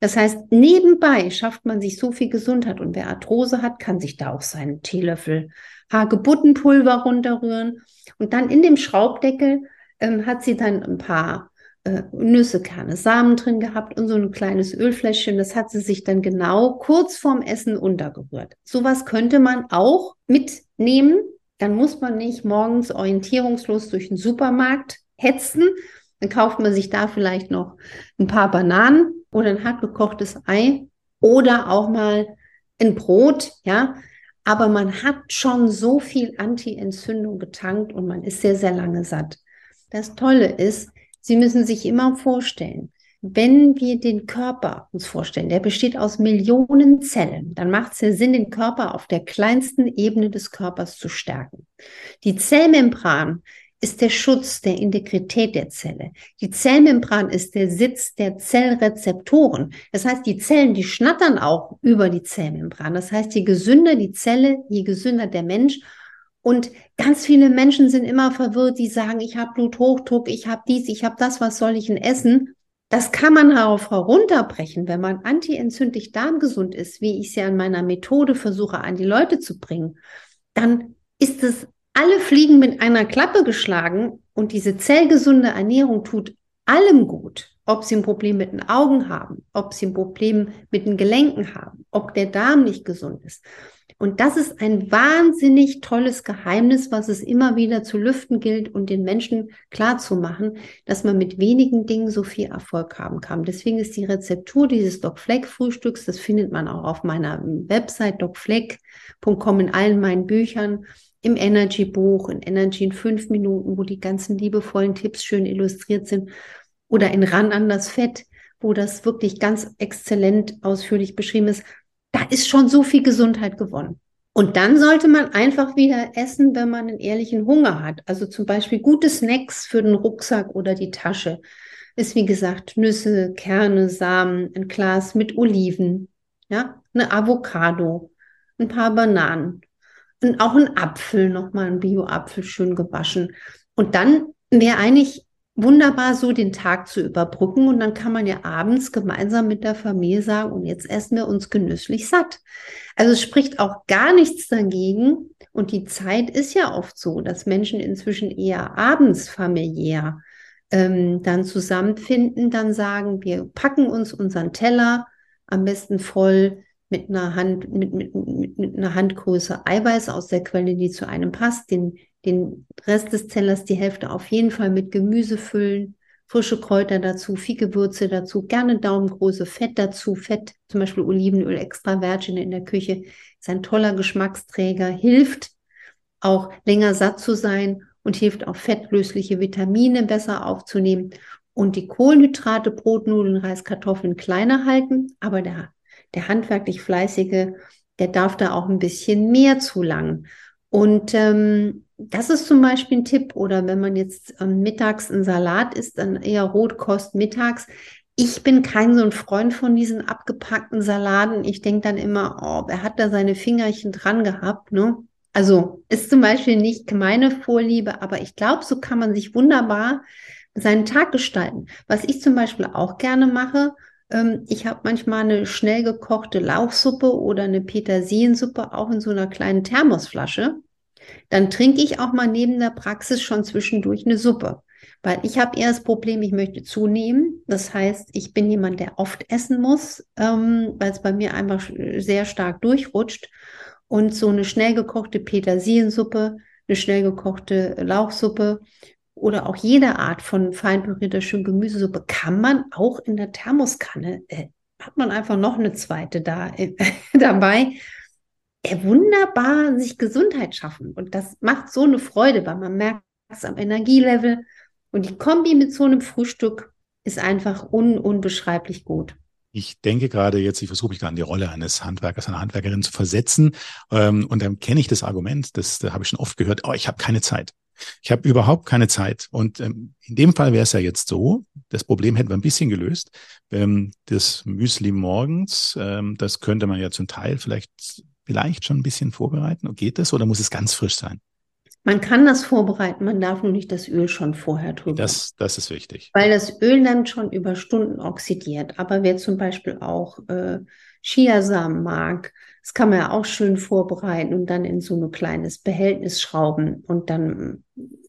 Das heißt, nebenbei schafft man sich so viel Gesundheit. Und wer Arthrose hat, kann sich da auch seinen Teelöffel Hagebuttenpulver runterrühren und dann in dem Schraubdeckel ähm, hat sie dann ein paar äh, Nüsse, Kerne, Samen drin gehabt und so ein kleines Ölfläschchen. Das hat sie sich dann genau kurz vorm Essen untergerührt. Sowas könnte man auch mitnehmen. Dann muss man nicht morgens orientierungslos durch den Supermarkt hetzen. Dann kauft man sich da vielleicht noch ein paar Bananen oder ein hart gekochtes Ei oder auch mal ein Brot, ja. Aber man hat schon so viel Anti-Entzündung getankt und man ist sehr, sehr lange satt. Das Tolle ist, Sie müssen sich immer vorstellen, wenn wir den Körper uns vorstellen, der besteht aus Millionen Zellen, dann macht es ja Sinn, den Körper auf der kleinsten Ebene des Körpers zu stärken. Die Zellmembran ist der Schutz der Integrität der Zelle. Die Zellmembran ist der Sitz der Zellrezeptoren. Das heißt, die Zellen, die schnattern auch über die Zellmembran. Das heißt, je gesünder die Zelle, je gesünder der Mensch, und ganz viele Menschen sind immer verwirrt, die sagen, ich habe Bluthochdruck, ich habe dies, ich habe das, was soll ich denn essen? Das kann man darauf herunterbrechen, wenn man antientzündlich darmgesund ist, wie ich es ja in meiner Methode versuche an die Leute zu bringen. Dann ist es alle Fliegen mit einer Klappe geschlagen und diese zellgesunde Ernährung tut allem gut. Ob sie ein Problem mit den Augen haben, ob sie ein Problem mit den Gelenken haben, ob der Darm nicht gesund ist. Und das ist ein wahnsinnig tolles Geheimnis, was es immer wieder zu lüften gilt und den Menschen klar zu machen, dass man mit wenigen Dingen so viel Erfolg haben kann. Deswegen ist die Rezeptur dieses Doc Fleck Frühstücks, das findet man auch auf meiner Website docfleck.com in allen meinen Büchern, im Energy Buch, in Energy in fünf Minuten, wo die ganzen liebevollen Tipps schön illustriert sind oder in Ran an das Fett, wo das wirklich ganz exzellent ausführlich beschrieben ist da ist schon so viel Gesundheit gewonnen. Und dann sollte man einfach wieder essen, wenn man einen ehrlichen Hunger hat. Also zum Beispiel gute Snacks für den Rucksack oder die Tasche. Ist wie gesagt Nüsse, Kerne, Samen, ein Glas mit Oliven, ja, eine Avocado, ein paar Bananen und auch ein Apfel, nochmal ein Bio-Apfel schön gewaschen. Und dann wäre eigentlich wunderbar so den Tag zu überbrücken und dann kann man ja abends gemeinsam mit der Familie sagen, und jetzt essen wir uns genüsslich satt. Also es spricht auch gar nichts dagegen und die Zeit ist ja oft so, dass Menschen inzwischen eher abends familiär ähm, dann zusammenfinden, dann sagen, wir packen uns unseren Teller am besten voll mit einer Hand, mit, mit, mit, mit einer Handgröße Eiweiß aus der Quelle, die zu einem passt, den den Rest des Tellers, die Hälfte auf jeden Fall mit Gemüse füllen, frische Kräuter dazu, viel Gewürze dazu, gerne Daumengroße Fett dazu, Fett, zum Beispiel Olivenöl extra virgin in der Küche, ist ein toller Geschmacksträger, hilft auch länger satt zu sein und hilft auch fettlösliche Vitamine besser aufzunehmen und die Kohlenhydrate, Brot, Nudeln, Reis, Kartoffeln kleiner halten, aber der, der handwerklich Fleißige, der darf da auch ein bisschen mehr zulangen. Und ähm, das ist zum Beispiel ein Tipp. Oder wenn man jetzt ähm, mittags einen Salat isst, dann eher Rotkost mittags. Ich bin kein so ein Freund von diesen abgepackten Salaten. Ich denke dann immer, oh, wer hat da seine Fingerchen dran gehabt, ne? Also ist zum Beispiel nicht meine Vorliebe, aber ich glaube, so kann man sich wunderbar seinen Tag gestalten. Was ich zum Beispiel auch gerne mache, ähm, ich habe manchmal eine schnell gekochte Lauchsuppe oder eine Petersiliensuppe auch in so einer kleinen Thermosflasche dann trinke ich auch mal neben der Praxis schon zwischendurch eine Suppe. Weil ich habe eher das Problem, ich möchte zunehmen. Das heißt, ich bin jemand, der oft essen muss, ähm, weil es bei mir einfach sehr stark durchrutscht. Und so eine schnell gekochte Petersiliensuppe, eine schnell gekochte Lauchsuppe oder auch jede Art von fein pürierter schön Gemüsesuppe kann man auch in der Thermoskanne, äh, hat man einfach noch eine zweite da äh, dabei wunderbar sich Gesundheit schaffen. Und das macht so eine Freude, weil man merkt es am Energielevel. Und die Kombi mit so einem Frühstück ist einfach un unbeschreiblich gut. Ich denke gerade jetzt, ich versuche mich gerade in die Rolle eines Handwerkers, einer Handwerkerin zu versetzen. Ähm, und dann kenne ich das Argument, das, das habe ich schon oft gehört, oh, ich habe keine Zeit. Ich habe überhaupt keine Zeit. Und ähm, in dem Fall wäre es ja jetzt so, das Problem hätten wir ein bisschen gelöst. Ähm, das Müsli morgens, ähm, das könnte man ja zum Teil vielleicht vielleicht schon ein bisschen vorbereiten? Geht das oder muss es ganz frisch sein? Man kann das vorbereiten, man darf nur nicht das Öl schon vorher drüber. Das, das ist wichtig. Weil das Öl dann schon über Stunden oxidiert. Aber wer zum Beispiel auch äh, Chiasamen mag, das kann man ja auch schön vorbereiten und dann in so ein kleines Behältnis schrauben und dann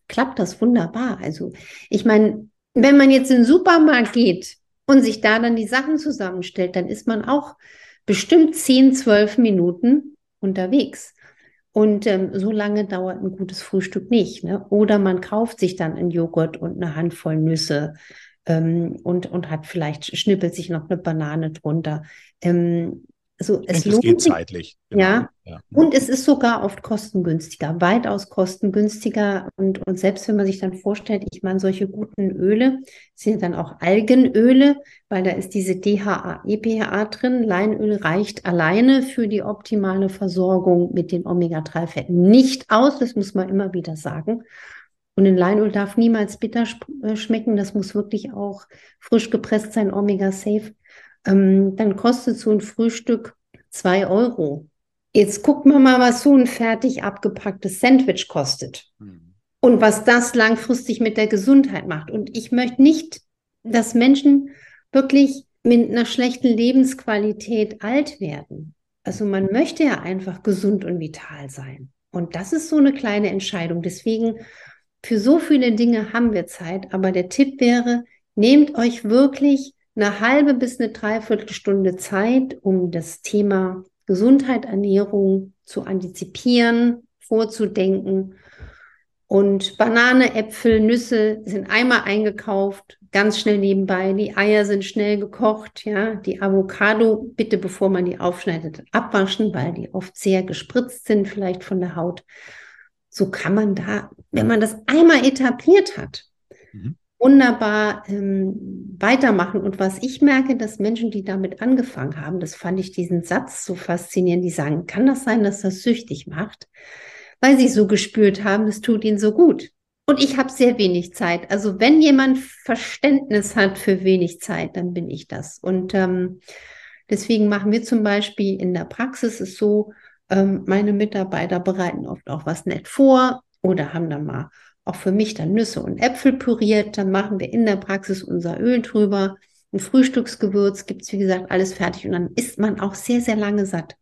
klappt das wunderbar. Also ich meine, wenn man jetzt in den Supermarkt geht und sich da dann die Sachen zusammenstellt, dann ist man auch bestimmt 10, 12 Minuten unterwegs. Und ähm, so lange dauert ein gutes Frühstück nicht. Ne? Oder man kauft sich dann einen Joghurt und eine Handvoll Nüsse ähm, und, und hat vielleicht, schnippelt sich noch eine Banane drunter. Ähm, also es denke, lohnt geht sich, zeitlich. Genau. Ja. ja. Und es ist sogar oft kostengünstiger, weitaus kostengünstiger. Und, und selbst wenn man sich dann vorstellt, ich meine, solche guten Öle sind dann auch Algenöle, weil da ist diese DHA, EPA drin. Leinöl reicht alleine für die optimale Versorgung mit den Omega-3-Fetten nicht aus. Das muss man immer wieder sagen. Und ein Leinöl darf niemals bitter äh, schmecken. Das muss wirklich auch frisch gepresst sein, Omega-Safe ähm, dann kostet so ein Frühstück zwei Euro. Jetzt gucken wir mal, was so ein fertig abgepacktes Sandwich kostet. Mhm. Und was das langfristig mit der Gesundheit macht. Und ich möchte nicht, dass Menschen wirklich mit einer schlechten Lebensqualität alt werden. Also man möchte ja einfach gesund und vital sein. Und das ist so eine kleine Entscheidung. Deswegen, für so viele Dinge haben wir Zeit. Aber der Tipp wäre, nehmt euch wirklich eine halbe bis eine Dreiviertelstunde Zeit, um das Thema Gesundheit, Ernährung zu antizipieren, vorzudenken. Und Banane, Äpfel, Nüsse sind einmal eingekauft, ganz schnell nebenbei. Die Eier sind schnell gekocht, ja. Die Avocado bitte, bevor man die aufschneidet, abwaschen, weil die oft sehr gespritzt sind, vielleicht von der Haut. So kann man da, wenn man das einmal etabliert hat, wunderbar ähm, weitermachen. Und was ich merke, dass Menschen, die damit angefangen haben, das fand ich diesen Satz so faszinierend, die sagen, kann das sein, dass das süchtig macht? Weil sie so gespürt haben, es tut ihnen so gut. Und ich habe sehr wenig Zeit. Also wenn jemand Verständnis hat für wenig Zeit, dann bin ich das. Und ähm, deswegen machen wir zum Beispiel in der Praxis es so, ähm, meine Mitarbeiter bereiten oft auch was nett vor oder haben dann mal auch für mich dann Nüsse und Äpfel püriert. Dann machen wir in der Praxis unser Öl drüber. Ein Frühstücksgewürz gibt es, wie gesagt, alles fertig. Und dann isst man auch sehr, sehr lange satt.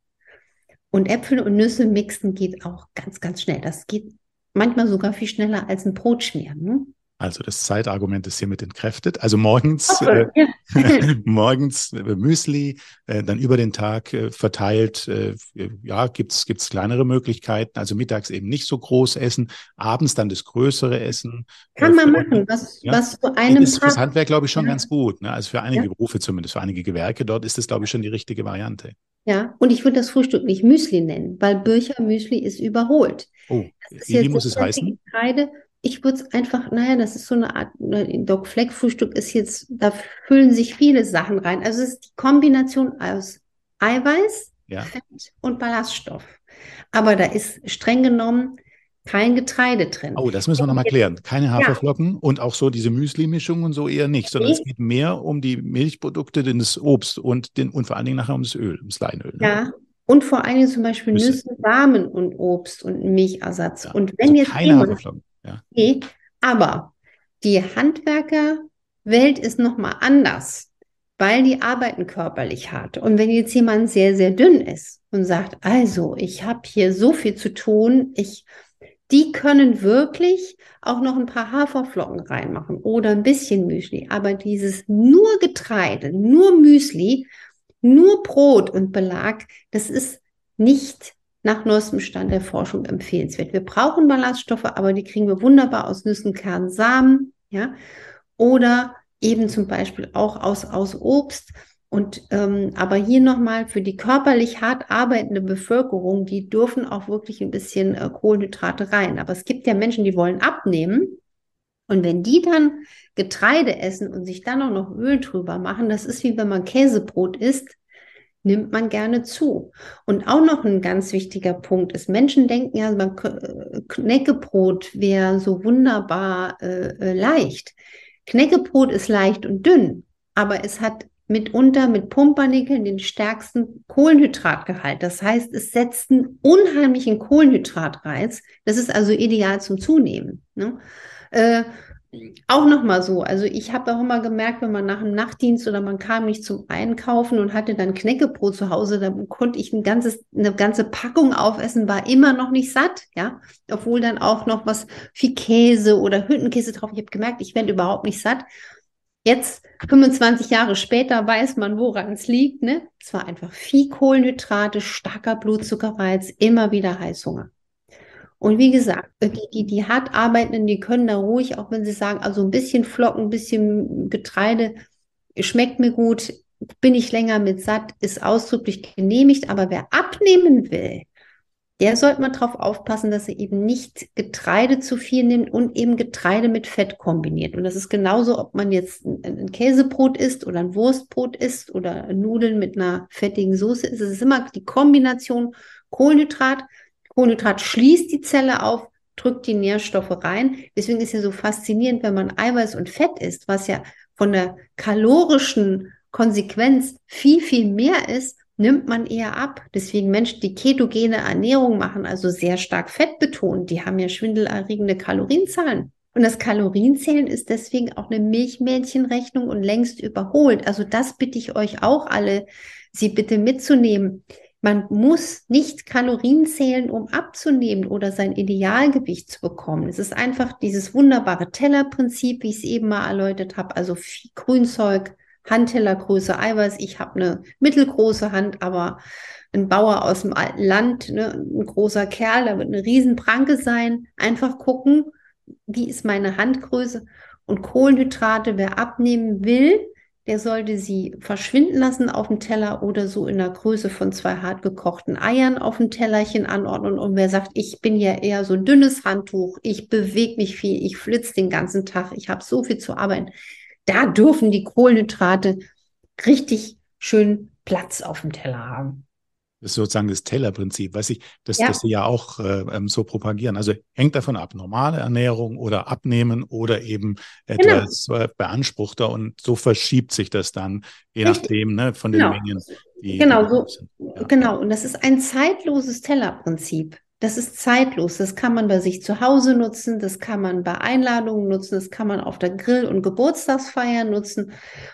Und Äpfel und Nüsse mixen geht auch ganz, ganz schnell. Das geht manchmal sogar viel schneller als ein Brot schmieren. Ne? Also das Zeitargument ist hiermit entkräftet. Also morgens, äh, ja. morgens äh, Müsli, äh, dann über den Tag äh, verteilt. Äh, ja, gibt's gibt's kleinere Möglichkeiten. Also mittags eben nicht so groß essen, abends dann das größere Essen. Kann äh, man machen, was, ja. was zu einem ist fürs Handwerk, glaube ich, schon ja. ganz gut. Ne? Also für einige Berufe zumindest, für einige Gewerke dort ist das, glaube ich, schon die richtige Variante. Ja, und ich würde das Frühstück nicht Müsli nennen, weil Bircher Müsli ist überholt. Oh, wie muss es heißen? Getreide, ich würde es einfach, naja, das ist so eine Art, ne, Doc Fleck Frühstück ist jetzt, da füllen sich viele Sachen rein. Also es ist die Kombination aus Eiweiß, ja. Fett und Ballaststoff. Aber da ist streng genommen kein Getreide drin. Oh, das müssen wir nochmal klären. Keine Haferflocken ja. und auch so diese Müsli-Mischung und so eher nicht, sondern es geht mehr um die Milchprodukte, das Obst und, den, und vor allen Dingen nachher um das Öl, ums Leinöl. Ne? Ja, und vor allen Dingen zum Beispiel Nüsse, Nüsse Samen und Obst und Milchersatz. Ja. Und wenn also jetzt keine Haferflocken. Ja. Nee, aber die Handwerkerwelt ist nochmal anders, weil die arbeiten körperlich hart. Und wenn jetzt jemand sehr, sehr dünn ist und sagt, also, ich habe hier so viel zu tun, ich, die können wirklich auch noch ein paar Haferflocken reinmachen oder ein bisschen Müsli. Aber dieses nur Getreide, nur Müsli, nur Brot und Belag, das ist nicht nach neuestem Stand der Forschung empfehlenswert. Wir brauchen Ballaststoffe, aber die kriegen wir wunderbar aus Nüssen, Kernen, Samen, ja, oder eben zum Beispiel auch aus, aus Obst. Und ähm, aber hier nochmal für die körperlich hart arbeitende Bevölkerung, die dürfen auch wirklich ein bisschen äh, Kohlenhydrate rein. Aber es gibt ja Menschen, die wollen abnehmen. Und wenn die dann Getreide essen und sich dann auch noch Öl drüber machen, das ist wie wenn man Käsebrot isst, nimmt man gerne zu. Und auch noch ein ganz wichtiger Punkt ist, Menschen denken ja, man, äh, Knäckebrot wäre so wunderbar äh, äh, leicht. Knäckebrot ist leicht und dünn, aber es hat mitunter mit Pumpernickeln den stärksten Kohlenhydratgehalt. Das heißt, es setzt einen unheimlichen Kohlenhydratreiz. Das ist also ideal zum Zunehmen. Ne? Äh, auch nochmal so, also ich habe auch immer gemerkt, wenn man nach einem Nachtdienst oder man kam nicht zum Einkaufen und hatte dann Knäckebrot zu Hause, dann konnte ich ein ganzes, eine ganze Packung aufessen, war immer noch nicht satt, ja, obwohl dann auch noch was viel Käse oder Hüttenkäse drauf. Ich habe gemerkt, ich werde überhaupt nicht satt. Jetzt, 25 Jahre später, weiß man, woran es liegt. Ne? Es war einfach viel Kohlenhydrate, starker Blutzuckerreiz, immer wieder Heißhunger. Und wie gesagt, die, die, die hart arbeitenden, die können da ruhig, auch wenn sie sagen, also ein bisschen Flocken, ein bisschen Getreide, schmeckt mir gut, bin ich länger mit satt, ist ausdrücklich genehmigt. Aber wer abnehmen will, der sollte mal darauf aufpassen, dass er eben nicht Getreide zu viel nimmt und eben Getreide mit Fett kombiniert. Und das ist genauso, ob man jetzt ein, Käsebrot isst oder ein Wurstbrot isst oder Nudeln mit einer fettigen Soße. Es ist immer die Kombination Kohlenhydrat Kohlenhydrat schließt die Zelle auf, drückt die Nährstoffe rein. Deswegen ist ja so faszinierend, wenn man Eiweiß und Fett isst, was ja von der kalorischen Konsequenz viel, viel mehr ist, nimmt man eher ab. Deswegen Menschen, die ketogene Ernährung machen, also sehr stark Fett betont, die haben ja schwindelerregende Kalorienzahlen. Und das Kalorienzählen ist deswegen auch eine Milchmädchenrechnung und längst überholt. Also das bitte ich euch auch alle, sie bitte mitzunehmen. Man muss nicht Kalorien zählen, um abzunehmen oder sein Idealgewicht zu bekommen. Es ist einfach dieses wunderbare Tellerprinzip, wie ich es eben mal erläutert habe. Also viel Grünzeug, Handtellergröße Eiweiß. Ich habe eine mittelgroße Hand, aber ein Bauer aus dem alten Land, ne, ein großer Kerl, da wird eine Riesenpranke sein. Einfach gucken, wie ist meine Handgröße und Kohlenhydrate, wer abnehmen will, der sollte sie verschwinden lassen auf dem Teller oder so in der Größe von zwei hart gekochten Eiern auf dem Tellerchen anordnen. Und wer sagt, ich bin ja eher so ein dünnes Handtuch, ich bewege mich viel, ich flitze den ganzen Tag, ich habe so viel zu arbeiten, da dürfen die Kohlenhydrate richtig schön Platz auf dem Teller haben. Das ist sozusagen das Tellerprinzip, weiß ich, das, ja. das Sie ja auch äh, ähm, so propagieren. Also hängt davon ab, normale Ernährung oder Abnehmen oder eben genau. etwas genau. beanspruchter und so verschiebt sich das dann, je Richtig. nachdem, ne, von den genau. Mengen. Die, genau, so, ja. genau. Und das ist ein zeitloses Tellerprinzip. Das ist zeitlos. Das kann man bei sich zu Hause nutzen, das kann man bei Einladungen nutzen, das kann man auf der Grill- und Geburtstagsfeier nutzen.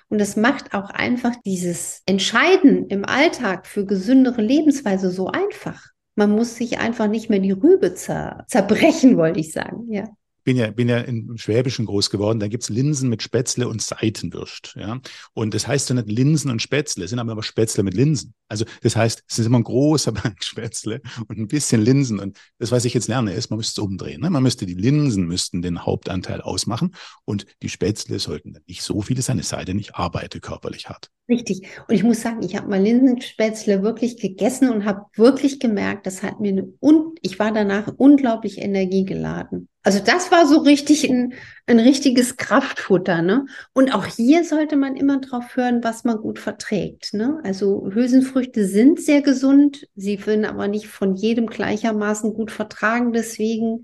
Und das macht auch einfach dieses Entscheiden im Alltag für gesündere Lebensweise so einfach. Man muss sich einfach nicht mehr die Rübe zer zerbrechen, wollte ich sagen. Ja. Bin ja, bin ja im Schwäbischen groß geworden, da gibt's Linsen mit Spätzle und Seitenwürst. Ja? Und das heißt ja nicht Linsen und Spätzle, es sind aber Spätzle mit Linsen. Also das heißt, es ist immer ein großer Bank Spätzle und ein bisschen Linsen. Und das, was ich jetzt lerne, ist, man müsste es umdrehen. Ne? Man müsste die Linsen müssten den Hauptanteil ausmachen und die Spätzle sollten nicht so viele sein, es sei denn, ich arbeite körperlich hart. Richtig. Und ich muss sagen, ich habe mal Linsenspätzle wirklich gegessen und habe wirklich gemerkt, das hat mir eine und ich war danach unglaublich energiegeladen. Also das war so richtig ein, ein richtiges Kraftfutter, ne? Und auch hier sollte man immer drauf hören, was man gut verträgt, ne? Also Hülsenfrüchte sind sehr gesund, sie werden aber nicht von jedem gleichermaßen gut vertragen. Deswegen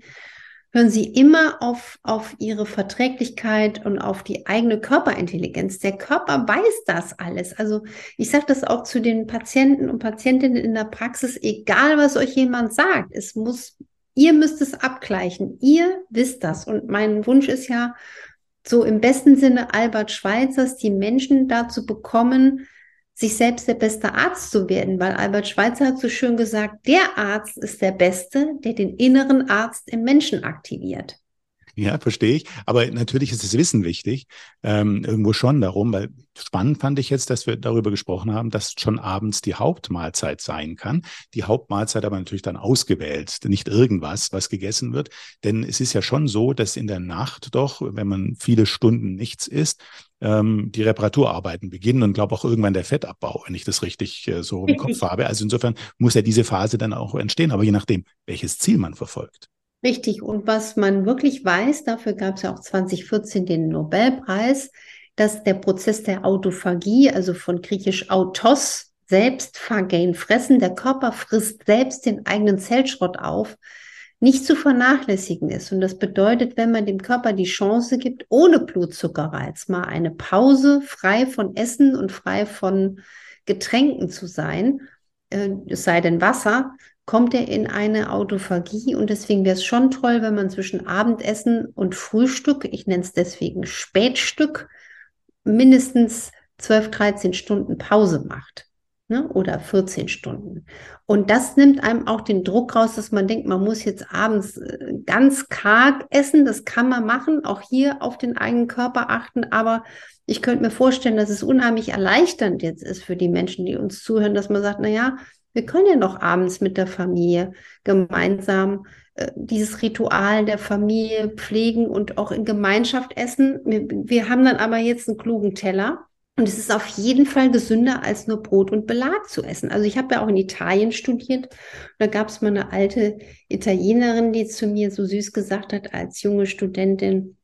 hören Sie immer auf, auf Ihre Verträglichkeit und auf die eigene Körperintelligenz. Der Körper weiß das alles. Also ich sage das auch zu den Patienten und Patientinnen in der Praxis, egal was euch jemand sagt, es muss, ihr müsst es abgleichen. Ihr wisst das. Und mein Wunsch ist ja, so im besten Sinne Albert Schweitzers, die Menschen dazu bekommen, sich selbst der beste Arzt zu werden, weil Albert Schweitzer hat so schön gesagt, der Arzt ist der Beste, der den inneren Arzt im Menschen aktiviert. Ja, verstehe ich. Aber natürlich ist das Wissen wichtig, ähm, irgendwo schon darum, weil spannend fand ich jetzt, dass wir darüber gesprochen haben, dass schon abends die Hauptmahlzeit sein kann. Die Hauptmahlzeit aber natürlich dann ausgewählt, nicht irgendwas, was gegessen wird. Denn es ist ja schon so, dass in der Nacht doch, wenn man viele Stunden nichts isst, ähm, die Reparaturarbeiten beginnen und glaube auch irgendwann der Fettabbau, wenn ich das richtig äh, so im Kopf habe. Also insofern muss ja diese Phase dann auch entstehen, aber je nachdem, welches Ziel man verfolgt. Richtig. Und was man wirklich weiß, dafür gab es ja auch 2014 den Nobelpreis, dass der Prozess der Autophagie, also von griechisch autos, selbst vergain, fressen, der Körper frisst selbst den eigenen Zellschrott auf, nicht zu vernachlässigen ist. Und das bedeutet, wenn man dem Körper die Chance gibt, ohne Blutzuckerreiz mal eine Pause frei von Essen und frei von Getränken zu sein, äh, es sei denn Wasser, kommt er in eine Autophagie und deswegen wäre es schon toll, wenn man zwischen Abendessen und Frühstück, ich nenne es deswegen Spätstück, mindestens 12, 13 Stunden Pause macht. Ne? Oder 14 Stunden. Und das nimmt einem auch den Druck raus, dass man denkt, man muss jetzt abends äh, ganz karg essen. Das kann man machen, auch hier auf den eigenen Körper achten. Aber ich könnte mir vorstellen, dass es unheimlich erleichternd jetzt ist für die Menschen, die uns zuhören, dass man sagt, na ja, wir können ja noch abends mit der Familie gemeinsam äh, dieses Ritual der Familie pflegen und auch in Gemeinschaft essen. Wir, wir haben dann aber jetzt einen klugen Teller. Und es ist auf jeden Fall gesünder, als nur Brot und Belag zu essen. Also ich habe ja auch in Italien studiert. Da gab es mal eine alte Italienerin, die zu mir so süß gesagt hat, als junge Studentin,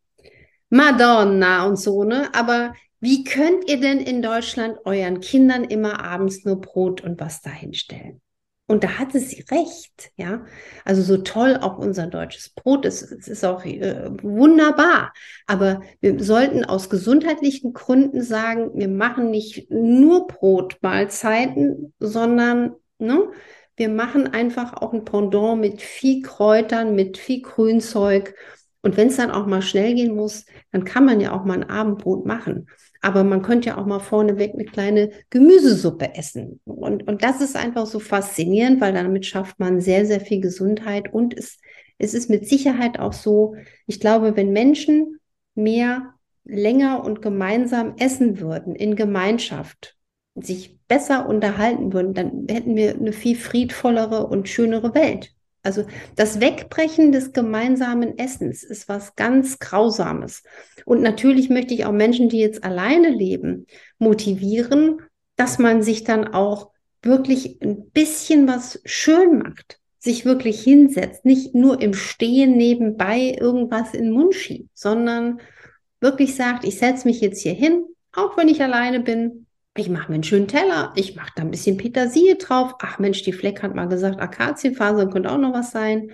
Madonna und so, ne? Aber wie könnt ihr denn in Deutschland euren Kindern immer abends nur Brot und was dahinstellen? Und da hatte sie recht, ja. Also so toll auch unser deutsches Brot ist, es ist auch äh, wunderbar. Aber wir sollten aus gesundheitlichen Gründen sagen, wir machen nicht nur Brotmahlzeiten, sondern ne, wir machen einfach auch ein Pendant mit viel Kräutern, mit viel Grünzeug. Und wenn es dann auch mal schnell gehen muss, dann kann man ja auch mal ein Abendbrot machen. Aber man könnte ja auch mal vorneweg eine kleine Gemüsesuppe essen. Und, und das ist einfach so faszinierend, weil damit schafft man sehr, sehr viel Gesundheit. Und es, es ist mit Sicherheit auch so, ich glaube, wenn Menschen mehr länger und gemeinsam essen würden, in Gemeinschaft, sich besser unterhalten würden, dann hätten wir eine viel friedvollere und schönere Welt. Also das Wegbrechen des gemeinsamen Essens ist was ganz Grausames. Und natürlich möchte ich auch Menschen, die jetzt alleine leben, motivieren, dass man sich dann auch wirklich ein bisschen was schön macht, sich wirklich hinsetzt, nicht nur im Stehen nebenbei irgendwas in den Mund schiebt, sondern wirklich sagt, ich setze mich jetzt hier hin, auch wenn ich alleine bin, ich mache mir einen schönen Teller, ich mache da ein bisschen Petersilie drauf. Ach Mensch, die Fleck hat mal gesagt, Akazienfasern könnte auch noch was sein.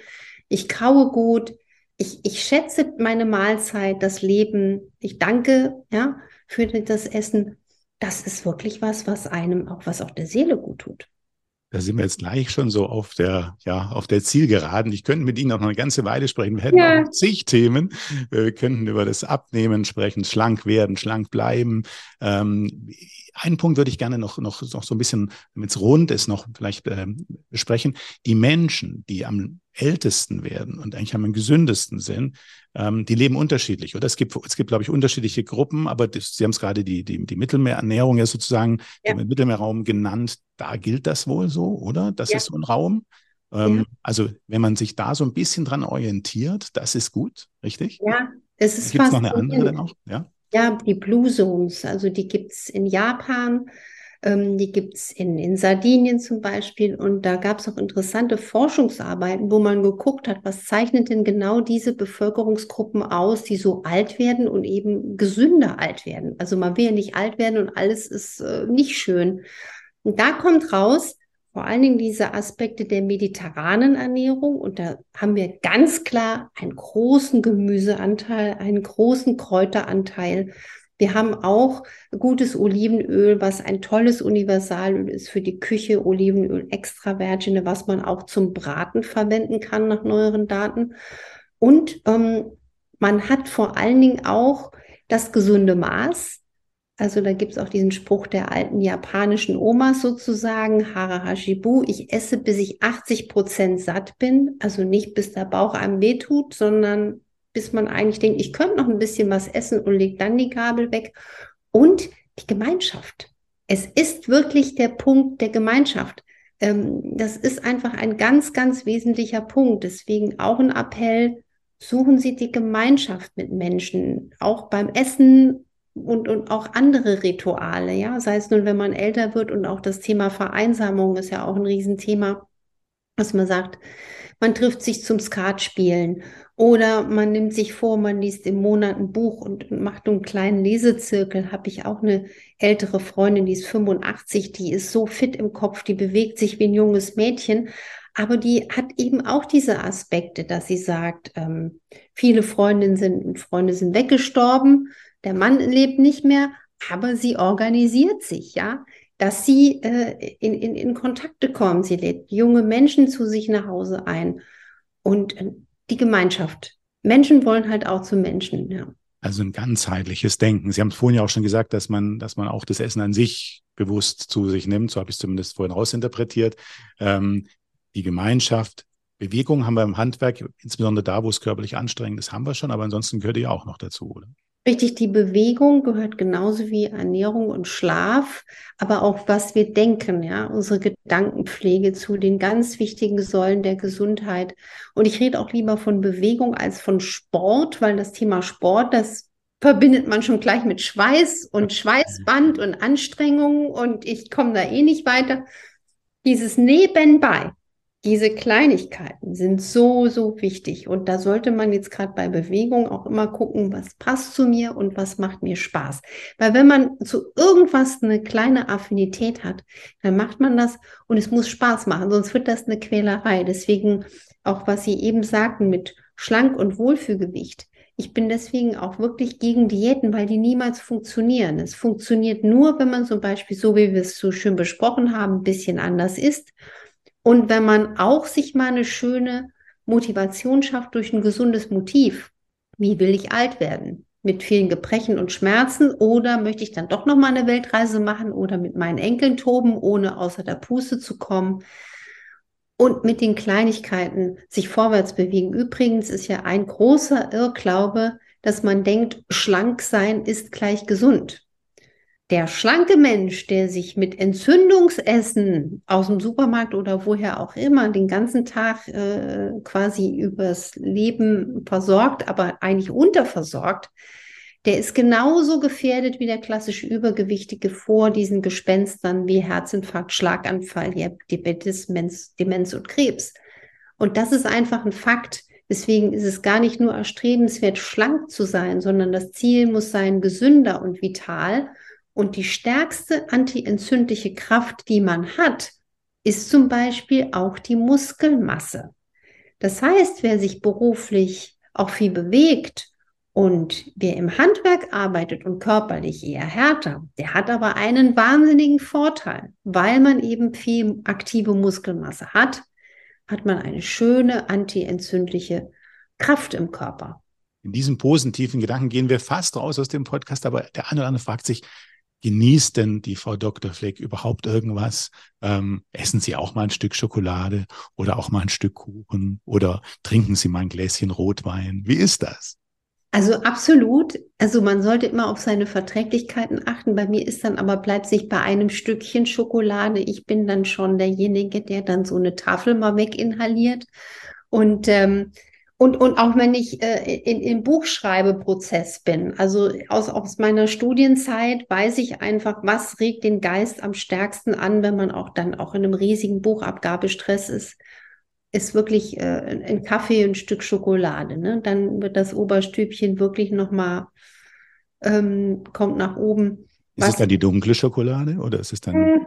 Ich kaue gut. Ich, ich schätze meine Mahlzeit, das Leben. Ich danke ja, für das Essen. Das ist wirklich was, was einem auch, was auch der Seele gut tut. Da sind wir jetzt gleich schon so auf der, ja, auf der Zielgeraden. Ich könnte mit Ihnen auch noch eine ganze Weile sprechen. Wir hätten ja. auch zig Themen. Wir könnten über das Abnehmen sprechen, schlank werden, schlank bleiben. Ähm, einen Punkt würde ich gerne noch, noch, noch so ein bisschen, damit es rund ist, noch vielleicht äh, besprechen. Die Menschen, die am ältesten werden und eigentlich am gesündesten sind, ähm, die leben unterschiedlich. Oder es gibt, es gibt, glaube ich, unterschiedliche Gruppen, aber das, Sie haben es gerade die, die, die Mittelmeerernährung ja sozusagen ja. im Mittelmeerraum genannt. Da gilt das wohl so, oder? Das ja. ist so ein Raum. Ähm, ja. Also, wenn man sich da so ein bisschen dran orientiert, das ist gut, richtig? Ja, es ist Gibt es noch eine andere denn auch? Ja, ja die Blue Zones, also die gibt es in Japan ähm, die gibt es in, in Sardinien zum Beispiel. Und da gab es auch interessante Forschungsarbeiten, wo man geguckt hat, was zeichnet denn genau diese Bevölkerungsgruppen aus, die so alt werden und eben gesünder alt werden. Also man will ja nicht alt werden und alles ist äh, nicht schön. Und da kommt raus, vor allen Dingen diese Aspekte der mediterranen Ernährung. Und da haben wir ganz klar einen großen Gemüseanteil, einen großen Kräuteranteil. Wir haben auch gutes Olivenöl, was ein tolles Universalöl ist für die Küche, Olivenöl extra Virgin, was man auch zum Braten verwenden kann nach neueren Daten. Und ähm, man hat vor allen Dingen auch das gesunde Maß. Also da gibt es auch diesen Spruch der alten japanischen Omas sozusagen, Hara Hashibu, ich esse, bis ich 80 Prozent satt bin. Also nicht bis der Bauch einem wehtut, sondern bis man eigentlich denkt, ich könnte noch ein bisschen was essen und legt dann die Gabel weg. Und die Gemeinschaft. Es ist wirklich der Punkt der Gemeinschaft. Ähm, das ist einfach ein ganz, ganz wesentlicher Punkt. Deswegen auch ein Appell, suchen Sie die Gemeinschaft mit Menschen, auch beim Essen und, und auch andere Rituale, ja, sei es nun, wenn man älter wird und auch das Thema Vereinsamung ist ja auch ein Riesenthema, dass man sagt, man trifft sich zum Skatspielen oder man nimmt sich vor, man liest im Monat ein Buch und macht einen kleinen Lesezirkel. Habe ich auch eine ältere Freundin, die ist 85, die ist so fit im Kopf, die bewegt sich wie ein junges Mädchen. Aber die hat eben auch diese Aspekte, dass sie sagt, ähm, viele Freundinnen und Freunde sind weggestorben, der Mann lebt nicht mehr, aber sie organisiert sich, ja dass sie äh, in, in, in Kontakte kommen. Sie lädt junge Menschen zu sich nach Hause ein und äh, die Gemeinschaft. Menschen wollen halt auch zu Menschen, ja. Also ein ganzheitliches Denken. Sie haben es vorhin ja auch schon gesagt, dass man, dass man auch das Essen an sich bewusst zu sich nimmt. So habe ich es zumindest vorhin rausinterpretiert. Ähm, die Gemeinschaft, Bewegung haben wir im Handwerk, insbesondere da, wo es körperlich anstrengend ist, haben wir schon, aber ansonsten gehört die auch noch dazu, oder? Richtig, die Bewegung gehört genauso wie Ernährung und Schlaf, aber auch was wir denken, ja, unsere Gedankenpflege zu den ganz wichtigen Säulen der Gesundheit. Und ich rede auch lieber von Bewegung als von Sport, weil das Thema Sport, das verbindet man schon gleich mit Schweiß und Schweißband und Anstrengungen und ich komme da eh nicht weiter. Dieses Nebenbei, diese Kleinigkeiten sind so, so wichtig. Und da sollte man jetzt gerade bei Bewegung auch immer gucken, was passt zu mir und was macht mir Spaß. Weil wenn man zu irgendwas eine kleine Affinität hat, dann macht man das und es muss Spaß machen, sonst wird das eine Quälerei. Deswegen auch, was Sie eben sagten mit Schlank- und Wohlfühlgewicht. Ich bin deswegen auch wirklich gegen Diäten, weil die niemals funktionieren. Es funktioniert nur, wenn man zum Beispiel, so wie wir es so schön besprochen haben, ein bisschen anders isst und wenn man auch sich mal eine schöne Motivation schafft durch ein gesundes Motiv, wie will ich alt werden? Mit vielen Gebrechen und Schmerzen oder möchte ich dann doch noch mal eine Weltreise machen oder mit meinen Enkeln toben, ohne außer der Puste zu kommen? Und mit den Kleinigkeiten sich vorwärts bewegen. Übrigens ist ja ein großer Irrglaube, dass man denkt, schlank sein ist gleich gesund. Der schlanke Mensch, der sich mit Entzündungsessen aus dem Supermarkt oder woher auch immer den ganzen Tag äh, quasi übers Leben versorgt, aber eigentlich unterversorgt, der ist genauso gefährdet wie der klassische Übergewichtige vor diesen Gespenstern wie Herzinfarkt, Schlaganfall, Diabetes, Demenz, Demenz und Krebs. Und das ist einfach ein Fakt. Deswegen ist es gar nicht nur erstrebenswert, schlank zu sein, sondern das Ziel muss sein, gesünder und vital. Und die stärkste antientzündliche Kraft, die man hat, ist zum Beispiel auch die Muskelmasse. Das heißt, wer sich beruflich auch viel bewegt und wer im Handwerk arbeitet und körperlich eher härter, der hat aber einen wahnsinnigen Vorteil, weil man eben viel aktive Muskelmasse hat, hat man eine schöne antientzündliche Kraft im Körper. In diesem positiven Gedanken gehen wir fast raus aus dem Podcast, aber der eine oder andere fragt sich, Genießt denn die Frau Dr. Fleck überhaupt irgendwas? Ähm, essen Sie auch mal ein Stück Schokolade oder auch mal ein Stück Kuchen oder trinken Sie mal ein Gläschen Rotwein? Wie ist das? Also absolut. Also man sollte immer auf seine Verträglichkeiten achten. Bei mir ist dann aber bleibt sich bei einem Stückchen Schokolade. Ich bin dann schon derjenige, der dann so eine Tafel mal weginhaliert. Und ähm, und, und auch wenn ich äh, in, im Buchschreibeprozess bin, also aus, aus meiner Studienzeit weiß ich einfach, was regt den Geist am stärksten an, wenn man auch dann auch in einem riesigen Buchabgabestress ist, ist wirklich äh, ein Kaffee, ein Stück Schokolade. Ne? Dann wird das Oberstübchen wirklich nochmal, ähm, kommt nach oben. Ist es dann die dunkle Schokolade oder ist es dann... Hm,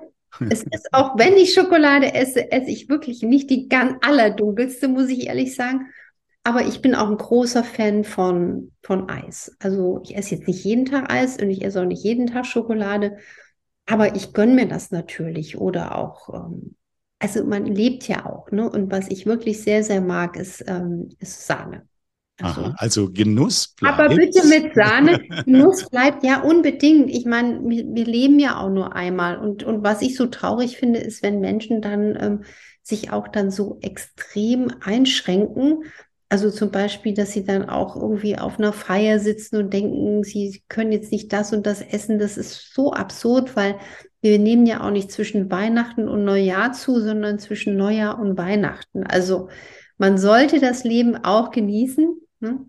es ist auch, wenn ich Schokolade esse, esse ich wirklich nicht die ganz allerdunkelste, muss ich ehrlich sagen aber ich bin auch ein großer Fan von, von Eis. Also ich esse jetzt nicht jeden Tag Eis und ich esse auch nicht jeden Tag Schokolade, aber ich gönne mir das natürlich. Oder auch, ähm, also man lebt ja auch, ne? Und was ich wirklich sehr, sehr mag, ist, ähm, ist Sahne. Also, Aha, also Genuss bleibt. Aber bitte mit Sahne. Genuss bleibt ja unbedingt. Ich meine, wir, wir, leben ja auch nur einmal. Und, und was ich so traurig finde, ist, wenn Menschen dann ähm, sich auch dann so extrem einschränken also zum Beispiel, dass sie dann auch irgendwie auf einer Feier sitzen und denken, sie können jetzt nicht das und das essen. Das ist so absurd, weil wir nehmen ja auch nicht zwischen Weihnachten und Neujahr zu, sondern zwischen Neujahr und Weihnachten. Also man sollte das Leben auch genießen. Ne?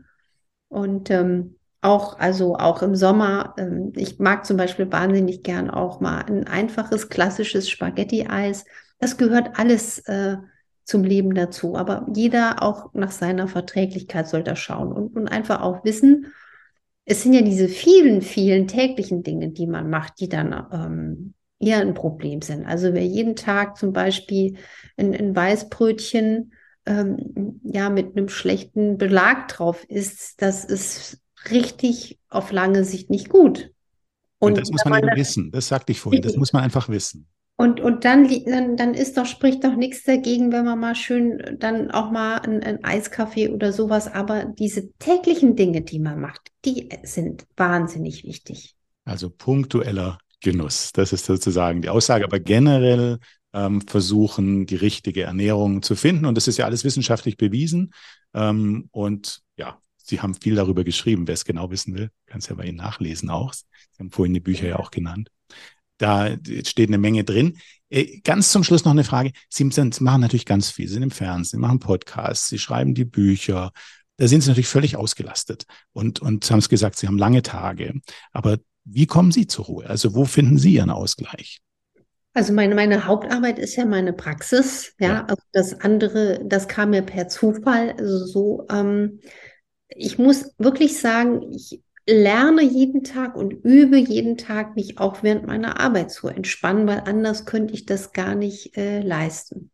Und ähm, auch, also auch im Sommer, ähm, ich mag zum Beispiel wahnsinnig gern auch mal ein einfaches, klassisches Spaghetti-Eis. Das gehört alles äh, zum Leben dazu. Aber jeder auch nach seiner Verträglichkeit soll da schauen und, und einfach auch wissen, es sind ja diese vielen, vielen täglichen Dinge, die man macht, die dann ähm, eher ein Problem sind. Also wer jeden Tag zum Beispiel ein, ein Weißbrötchen ähm, ja mit einem schlechten Belag drauf isst, das ist richtig auf lange Sicht nicht gut. Und, und das muss man eben wissen. Das sagte ich vorhin. Das muss man einfach wissen. Und, und dann, dann, dann ist doch, spricht doch nichts dagegen, wenn man mal schön dann auch mal ein, ein Eiskaffee oder sowas. Aber diese täglichen Dinge, die man macht, die sind wahnsinnig wichtig. Also punktueller Genuss. Das ist sozusagen die Aussage. Aber generell ähm, versuchen, die richtige Ernährung zu finden. Und das ist ja alles wissenschaftlich bewiesen. Ähm, und ja, Sie haben viel darüber geschrieben. Wer es genau wissen will, kann es ja bei Ihnen nachlesen auch. Sie haben vorhin die Bücher ja auch genannt. Da steht eine Menge drin. Äh, ganz zum Schluss noch eine Frage. Sie machen natürlich ganz viel. Sie sind im Fernsehen, Sie machen Podcasts, Sie schreiben die Bücher. Da sind Sie natürlich völlig ausgelastet und, und haben es gesagt, Sie haben lange Tage. Aber wie kommen Sie zur Ruhe? Also wo finden Sie Ihren Ausgleich? Also meine, meine Hauptarbeit ist ja meine Praxis. Ja, ja. also das andere, das kam mir per Zufall. Also so, ähm, ich muss wirklich sagen, ich lerne jeden Tag und übe jeden Tag, mich auch während meiner Arbeit zu entspannen, weil anders könnte ich das gar nicht äh, leisten.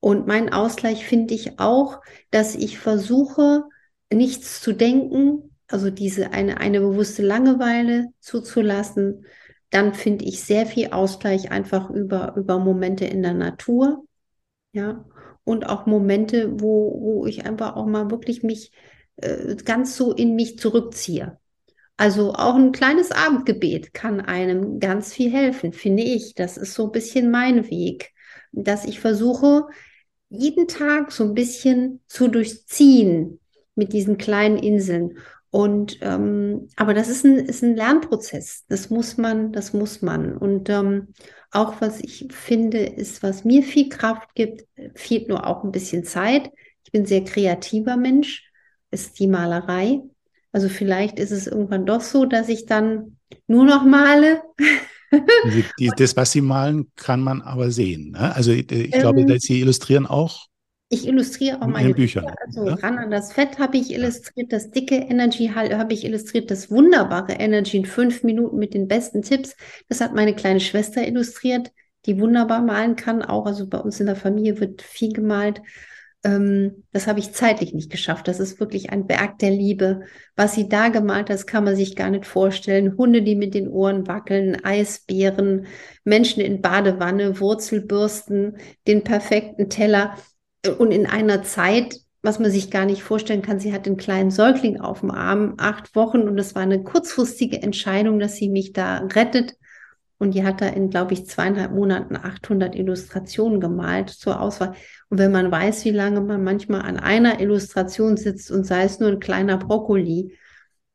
Und mein Ausgleich finde ich auch, dass ich versuche, nichts zu denken, also diese eine, eine bewusste Langeweile zuzulassen. Dann finde ich sehr viel Ausgleich einfach über, über Momente in der Natur. Ja. Und auch Momente, wo, wo ich einfach auch mal wirklich mich äh, ganz so in mich zurückziehe. Also auch ein kleines Abendgebet kann einem ganz viel helfen, finde ich. Das ist so ein bisschen mein Weg, dass ich versuche, jeden Tag so ein bisschen zu durchziehen mit diesen kleinen Inseln. Und ähm, aber das ist ein, ist ein Lernprozess. Das muss man, das muss man. Und ähm, auch was ich finde, ist, was mir viel Kraft gibt, fehlt nur auch ein bisschen Zeit. Ich bin sehr kreativer Mensch ist die Malerei. Also vielleicht ist es irgendwann doch so, dass ich dann nur noch male. Die, die, das, was Sie malen, kann man aber sehen. Ne? Also ich, ich ähm, glaube, Sie illustrieren auch. Ich illustriere auch meine Bücher. Bücher. Also ja? ran an das Fett habe ich illustriert, das dicke Energy habe ich illustriert, das wunderbare Energy in fünf Minuten mit den besten Tipps. Das hat meine kleine Schwester illustriert, die wunderbar malen kann. Auch also bei uns in der Familie wird viel gemalt ähm, das habe ich zeitlich nicht geschafft. Das ist wirklich ein Werk der Liebe. Was sie da gemalt hat, kann man sich gar nicht vorstellen. Hunde, die mit den Ohren wackeln, Eisbären, Menschen in Badewanne, Wurzelbürsten, den perfekten Teller. Und in einer Zeit, was man sich gar nicht vorstellen kann. Sie hat einen kleinen Säugling auf dem Arm, acht Wochen, und es war eine kurzfristige Entscheidung, dass sie mich da rettet. Und die hat da in, glaube ich, zweieinhalb Monaten 800 Illustrationen gemalt zur Auswahl. Und wenn man weiß, wie lange man manchmal an einer Illustration sitzt und sei es nur ein kleiner Brokkoli,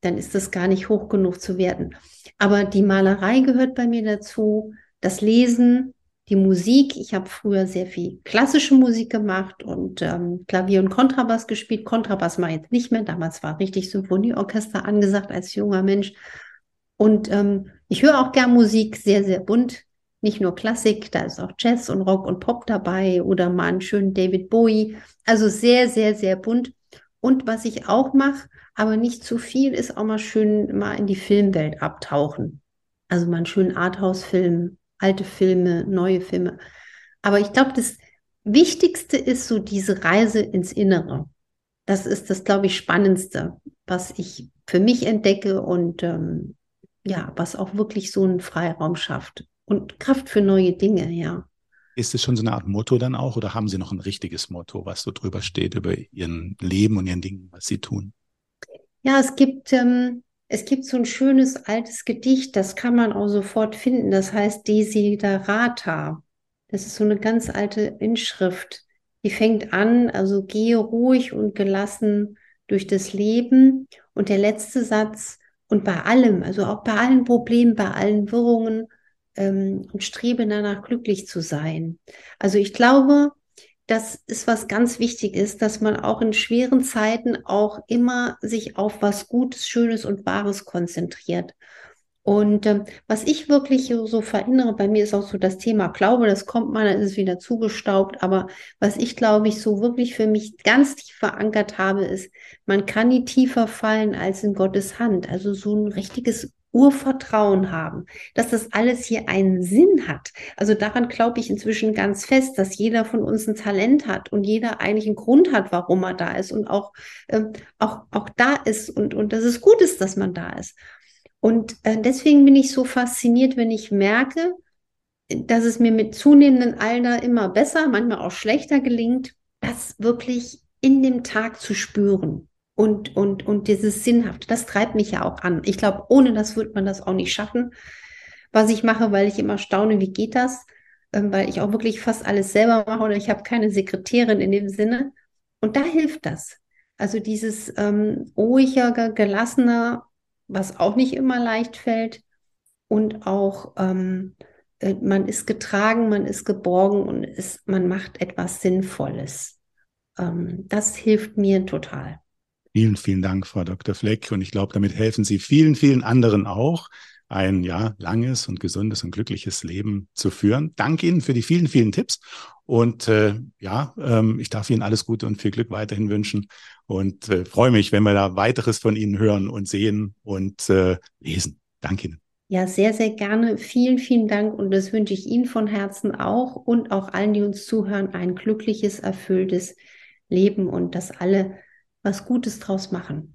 dann ist das gar nicht hoch genug zu werten. Aber die Malerei gehört bei mir dazu, das Lesen, die Musik. Ich habe früher sehr viel klassische Musik gemacht und ähm, Klavier und Kontrabass gespielt. Kontrabass mache ich jetzt nicht mehr. Damals war richtig Symphonieorchester angesagt als junger Mensch. Und ähm, ich höre auch gern Musik, sehr, sehr bunt. Nicht nur Klassik, da ist auch Jazz und Rock und Pop dabei oder mal einen schönen David Bowie. Also sehr, sehr, sehr bunt. Und was ich auch mache, aber nicht zu viel, ist auch mal schön mal in die Filmwelt abtauchen. Also mal einen schönen Arthouse-Film alte Filme, neue Filme. Aber ich glaube, das Wichtigste ist so diese Reise ins Innere. Das ist das, glaube ich, Spannendste, was ich für mich entdecke und ähm, ja, was auch wirklich so einen Freiraum schafft und Kraft für neue Dinge, ja. Ist es schon so eine Art Motto dann auch oder haben Sie noch ein richtiges Motto, was so drüber steht über Ihren Leben und Ihren Dingen, was Sie tun? Ja, es gibt ähm, es gibt so ein schönes altes Gedicht, das kann man auch sofort finden. Das heißt Desiderata. Das ist so eine ganz alte Inschrift. Die fängt an, also gehe ruhig und gelassen durch das Leben. Und der letzte Satz, und bei allem, also auch bei allen Problemen, bei allen Wirrungen, ähm, und strebe danach glücklich zu sein. Also ich glaube, das ist was ganz wichtig ist, dass man auch in schweren Zeiten auch immer sich auf was Gutes, Schönes und Wahres konzentriert. Und ähm, was ich wirklich so verinnere, bei mir ist auch so das Thema Glaube, das kommt mal, dann ist es wieder zugestaubt. Aber was ich glaube ich so wirklich für mich ganz tief verankert habe, ist, man kann nie tiefer fallen als in Gottes Hand. Also so ein richtiges Urvertrauen haben, dass das alles hier einen Sinn hat. Also daran glaube ich inzwischen ganz fest, dass jeder von uns ein Talent hat und jeder eigentlich einen Grund hat, warum er da ist und auch, äh, auch, auch da ist und, und dass es gut ist, dass man da ist. Und äh, deswegen bin ich so fasziniert, wenn ich merke, dass es mir mit zunehmendem Alter immer besser, manchmal auch schlechter gelingt, das wirklich in dem Tag zu spüren und, und, und dieses Sinnhafte, das treibt mich ja auch an. Ich glaube, ohne das wird man das auch nicht schaffen, was ich mache, weil ich immer staune, wie geht das? Ähm, weil ich auch wirklich fast alles selber mache oder ich habe keine Sekretärin in dem Sinne. Und da hilft das. Also dieses ähm, ruhiger, gelassener, was auch nicht immer leicht fällt. Und auch ähm, äh, man ist getragen, man ist geborgen und ist, man macht etwas Sinnvolles. Ähm, das hilft mir total. Vielen, vielen Dank, Frau Dr. Fleck. Und ich glaube, damit helfen Sie vielen, vielen anderen auch, ein ja langes und gesundes und glückliches Leben zu führen. Danke Ihnen für die vielen, vielen Tipps. Und äh, ja, ähm, ich darf Ihnen alles Gute und viel Glück weiterhin wünschen und äh, freue mich, wenn wir da weiteres von Ihnen hören und sehen und äh, lesen. Danke Ihnen. Ja, sehr, sehr gerne. Vielen, vielen Dank und das wünsche ich Ihnen von Herzen auch und auch allen, die uns zuhören, ein glückliches, erfülltes Leben und dass alle was Gutes draus machen.